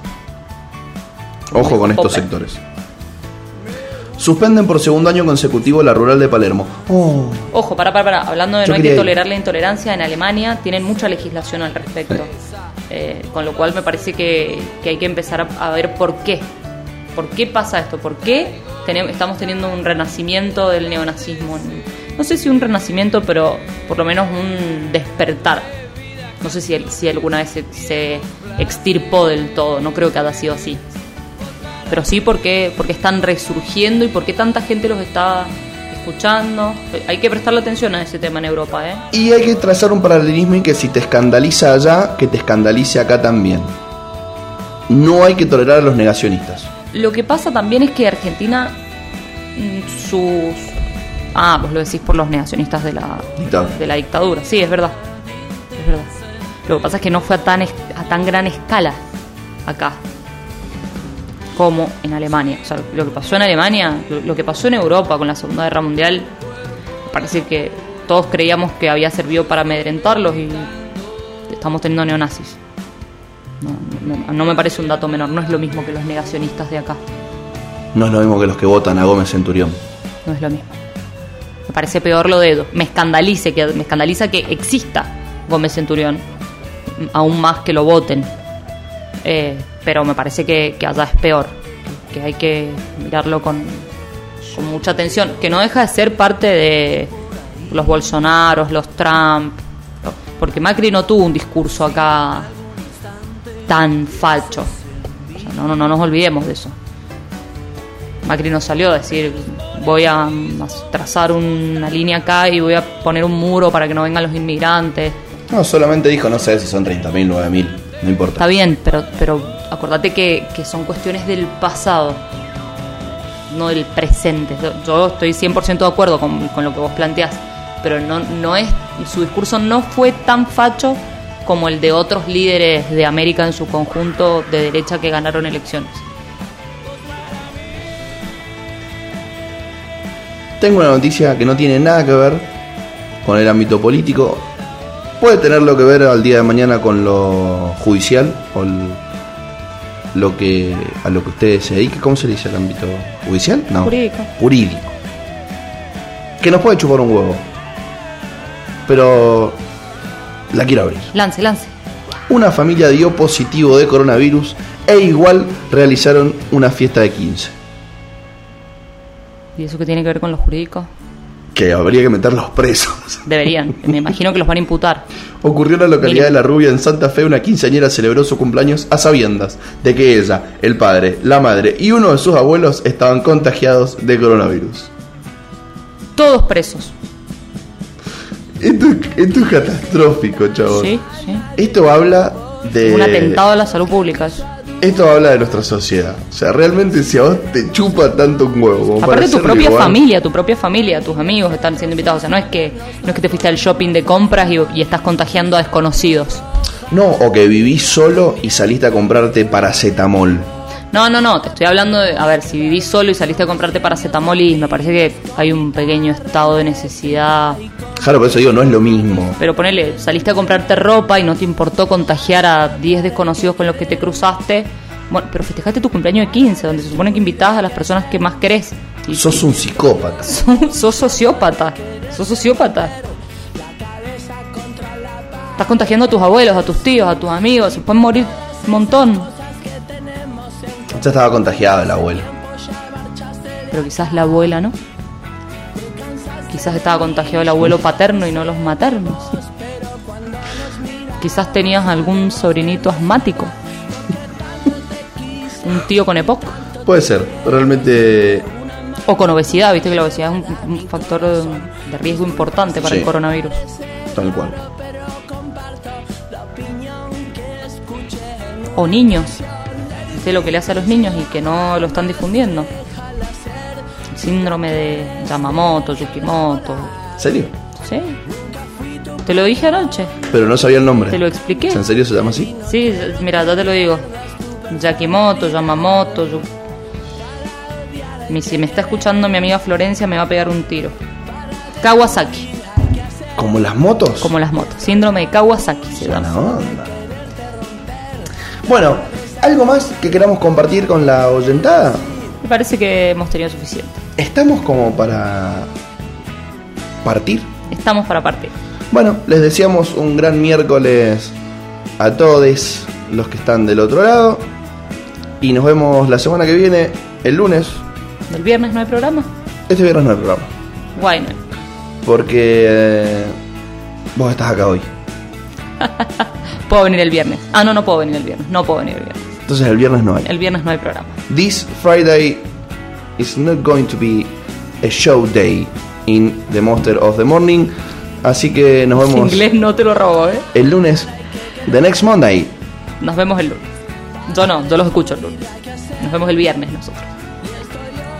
Ojo con estos sectores. Suspenden por segundo año consecutivo la rural de Palermo. Oh, Ojo, para, para, para. Hablando de Yo no hay que ir. tolerar la intolerancia, en Alemania tienen mucha legislación al respecto. Eh, con lo cual me parece que, que hay que empezar a, a ver por qué. ¿Por qué pasa esto? ¿Por qué tenem- estamos teniendo un renacimiento del neonazismo? No sé si un renacimiento, pero por lo menos un despertar. No sé si, alguna vez se, se extirpó del todo, no creo que haya sido así. Pero sí porque, porque están resurgiendo y porque tanta gente los está escuchando. Hay que prestarle atención a ese tema en Europa, ¿eh? Y hay que trazar un paralelismo y que si te escandaliza allá, que te escandalice acá también. No hay que tolerar a los negacionistas. Lo que pasa también es que Argentina, mm, sus... Ah, vos lo decís por los negacionistas de la, Dictadura. de la dictadura. Sí, es verdad. Es verdad. Lo que pasa es que no fue a tan, a tan gran escala acá como en Alemania. O sea, lo que pasó en Alemania, lo, que pasó en Europa con la Segunda Guerra Mundial, parece que todos creíamos que había servido para amedrentarlos y estamos teniendo neonazis. No, no- no me parece un dato menor, no es lo mismo que los negacionistas de acá. No es lo mismo que los que votan a Gómez Centurión. No es lo mismo. Me parece peor lo de me escandalice que me escandaliza que exista Gómez Centurión, aún más que lo voten. Eh, pero me parece que, que allá es peor, que, que hay que mirarlo con, con mucha atención, que no deja de ser parte de los Bolsonaros, los Trump, porque Macri no tuvo un discurso acá tan falcho. O sea, no, no, no nos olvidemos de eso. Macri no salió a decir voy a trazar una línea acá y voy a poner un muro para que no vengan los inmigrantes. No, solamente dijo, no sé si son 30.000, 9.000, no importa. Está bien, pero, pero acordate que, que son cuestiones del pasado, no del presente. Yo, yo estoy 100% de acuerdo con, con lo que vos planteás, pero no, no es, su discurso no fue tan facho como el de otros líderes de América en su conjunto de derecha que ganaron elecciones. Tengo una noticia que no tiene nada que ver con el ámbito político. Puede tenerlo que ver al día de mañana con lo judicial o el- lo que a lo que ustedes se dediquen. ¿Cómo se le dice al ámbito judicial? No. Jurídico. Jurídico. Que nos puede chupar un huevo. Pero la quiero abrir. Lance, lance. Una familia dio positivo de coronavirus e igual realizaron una fiesta de 15. ¿Y eso qué tiene que ver con los jurídicos? Que habría que meterlos presos. Deberían. Me imagino que los van a imputar. Ocurrió en la localidad de La Rubia, en Santa Fe, una quinceañera celebró su cumpleaños a sabiendas de que ella, el padre, la madre y uno de sus abuelos estaban contagiados de coronavirus. Todos presos. Esto, esto es catastrófico, chavos. Sí, sí. Esto habla de... Un atentado a la salud pública. Esto habla de nuestra sociedad. O sea, realmente si a vos te chupa tanto un huevo como para Aparte tu propia igual- familia, tu propia familia, tus amigos están siendo invitados. O sea, no es que no es que te fuiste al shopping de compras y, y estás contagiando a desconocidos. No, o que vivís solo y saliste a comprarte paracetamol. No, no, no, te estoy hablando de, a ver, si vivís solo y saliste a comprarte paracetamol y me parece que hay un pequeño estado de necesidad. Claro, por eso digo, no es lo mismo. Pero ponele, saliste a comprarte ropa y no te importó contagiar a 10 desconocidos con los que te cruzaste. Bueno, pero festejaste tu cumpleaños de 15, donde se supone que invitabas a las personas que más querés. Y- Sos un psicópata. sos, sos sociópata. Sos sociópata. Estás contagiando a tus abuelos, a tus tíos, a tus amigos. Se pueden morir un montón. Ya estaba contagiado el abuelo. Pero quizás la abuela no. Quizás estaba contagiado el abuelo paterno y no los maternos. Quizás tenías algún sobrinito asmático. Un tío con EPOC. Puede ser, realmente O con obesidad, viste que la obesidad es un, un factor de, de riesgo importante para Sí. el coronavirus. tal cual. O niños. Viste lo que le hace a los niños y que no lo están difundiendo. El síndrome de Yamamoto, Yukimoto. ¿En serio? ¿Sí? Te lo dije anoche. Pero no sabía el nombre. Te lo expliqué. ¿En serio se llama así? Sí, mira, yo te lo digo. Yakimoto, Yamamoto. Yu- Mi- Si me está escuchando mi amiga Florencia, me va a pegar un tiro. Kawasaki, ¿Como las motos? como las motos. Síndrome de Kawasaki se llama. onda. Bueno, ¿algo más que queramos compartir con la oyentada? Me parece que hemos tenido suficiente. ¿Estamos como para partir? Estamos para partir. Bueno, les deseamos un gran miércoles a todos los que están del otro lado. Y nos vemos la semana que viene, el lunes. ¿El viernes no hay programa? Este viernes no hay programa. Guay, no. Porque eh, vos estás acá hoy. Puedo venir el viernes. Ah, no, no puedo venir el viernes. No puedo venir el viernes. Entonces el viernes no hay. El viernes no hay programa. This Friday is not going to be a show day in the Monster of the Morning. Así que nos vemos inglés no te lo robo, ¿eh? el lunes. The next Monday. Nos vemos el lunes. Yo no, yo los escucho el lunes. Nos vemos el viernes nosotros.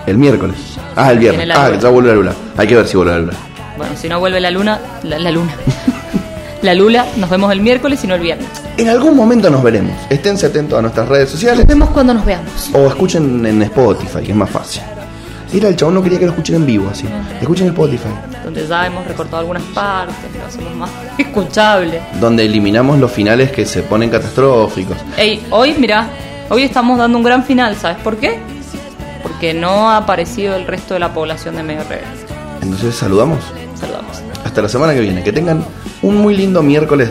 El miércoles. Ah, el viernes. Ah, ya vuelve la luna. Hay que ver si vuelve la luna. Bueno, si no vuelve la luna, la, la luna. la lula, nos vemos el miércoles y no el viernes. En algún momento nos veremos. Esténse atentos a nuestras redes sociales Nos vemos cuando nos veamos. o escuchen en Spotify, que es más fácil. Mira, el chabón no quería que lo escuchen en vivo así. Escuchen en Spotify, Donde ya hemos recortado algunas partes, lo hacemos más escuchable. donde eliminamos los finales que se ponen catastróficos. Ey, hoy, mira, hoy estamos dando un gran final, ¿sabes por qué? Porque no ha aparecido el resto de la población de Medio Rebelde. Entonces saludamos. Saludamos. Hasta la semana que viene. Que tengan un muy lindo miércoles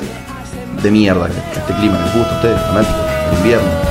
de mierda. Que este clima les gusta a ustedes, fanáticos, del invierno.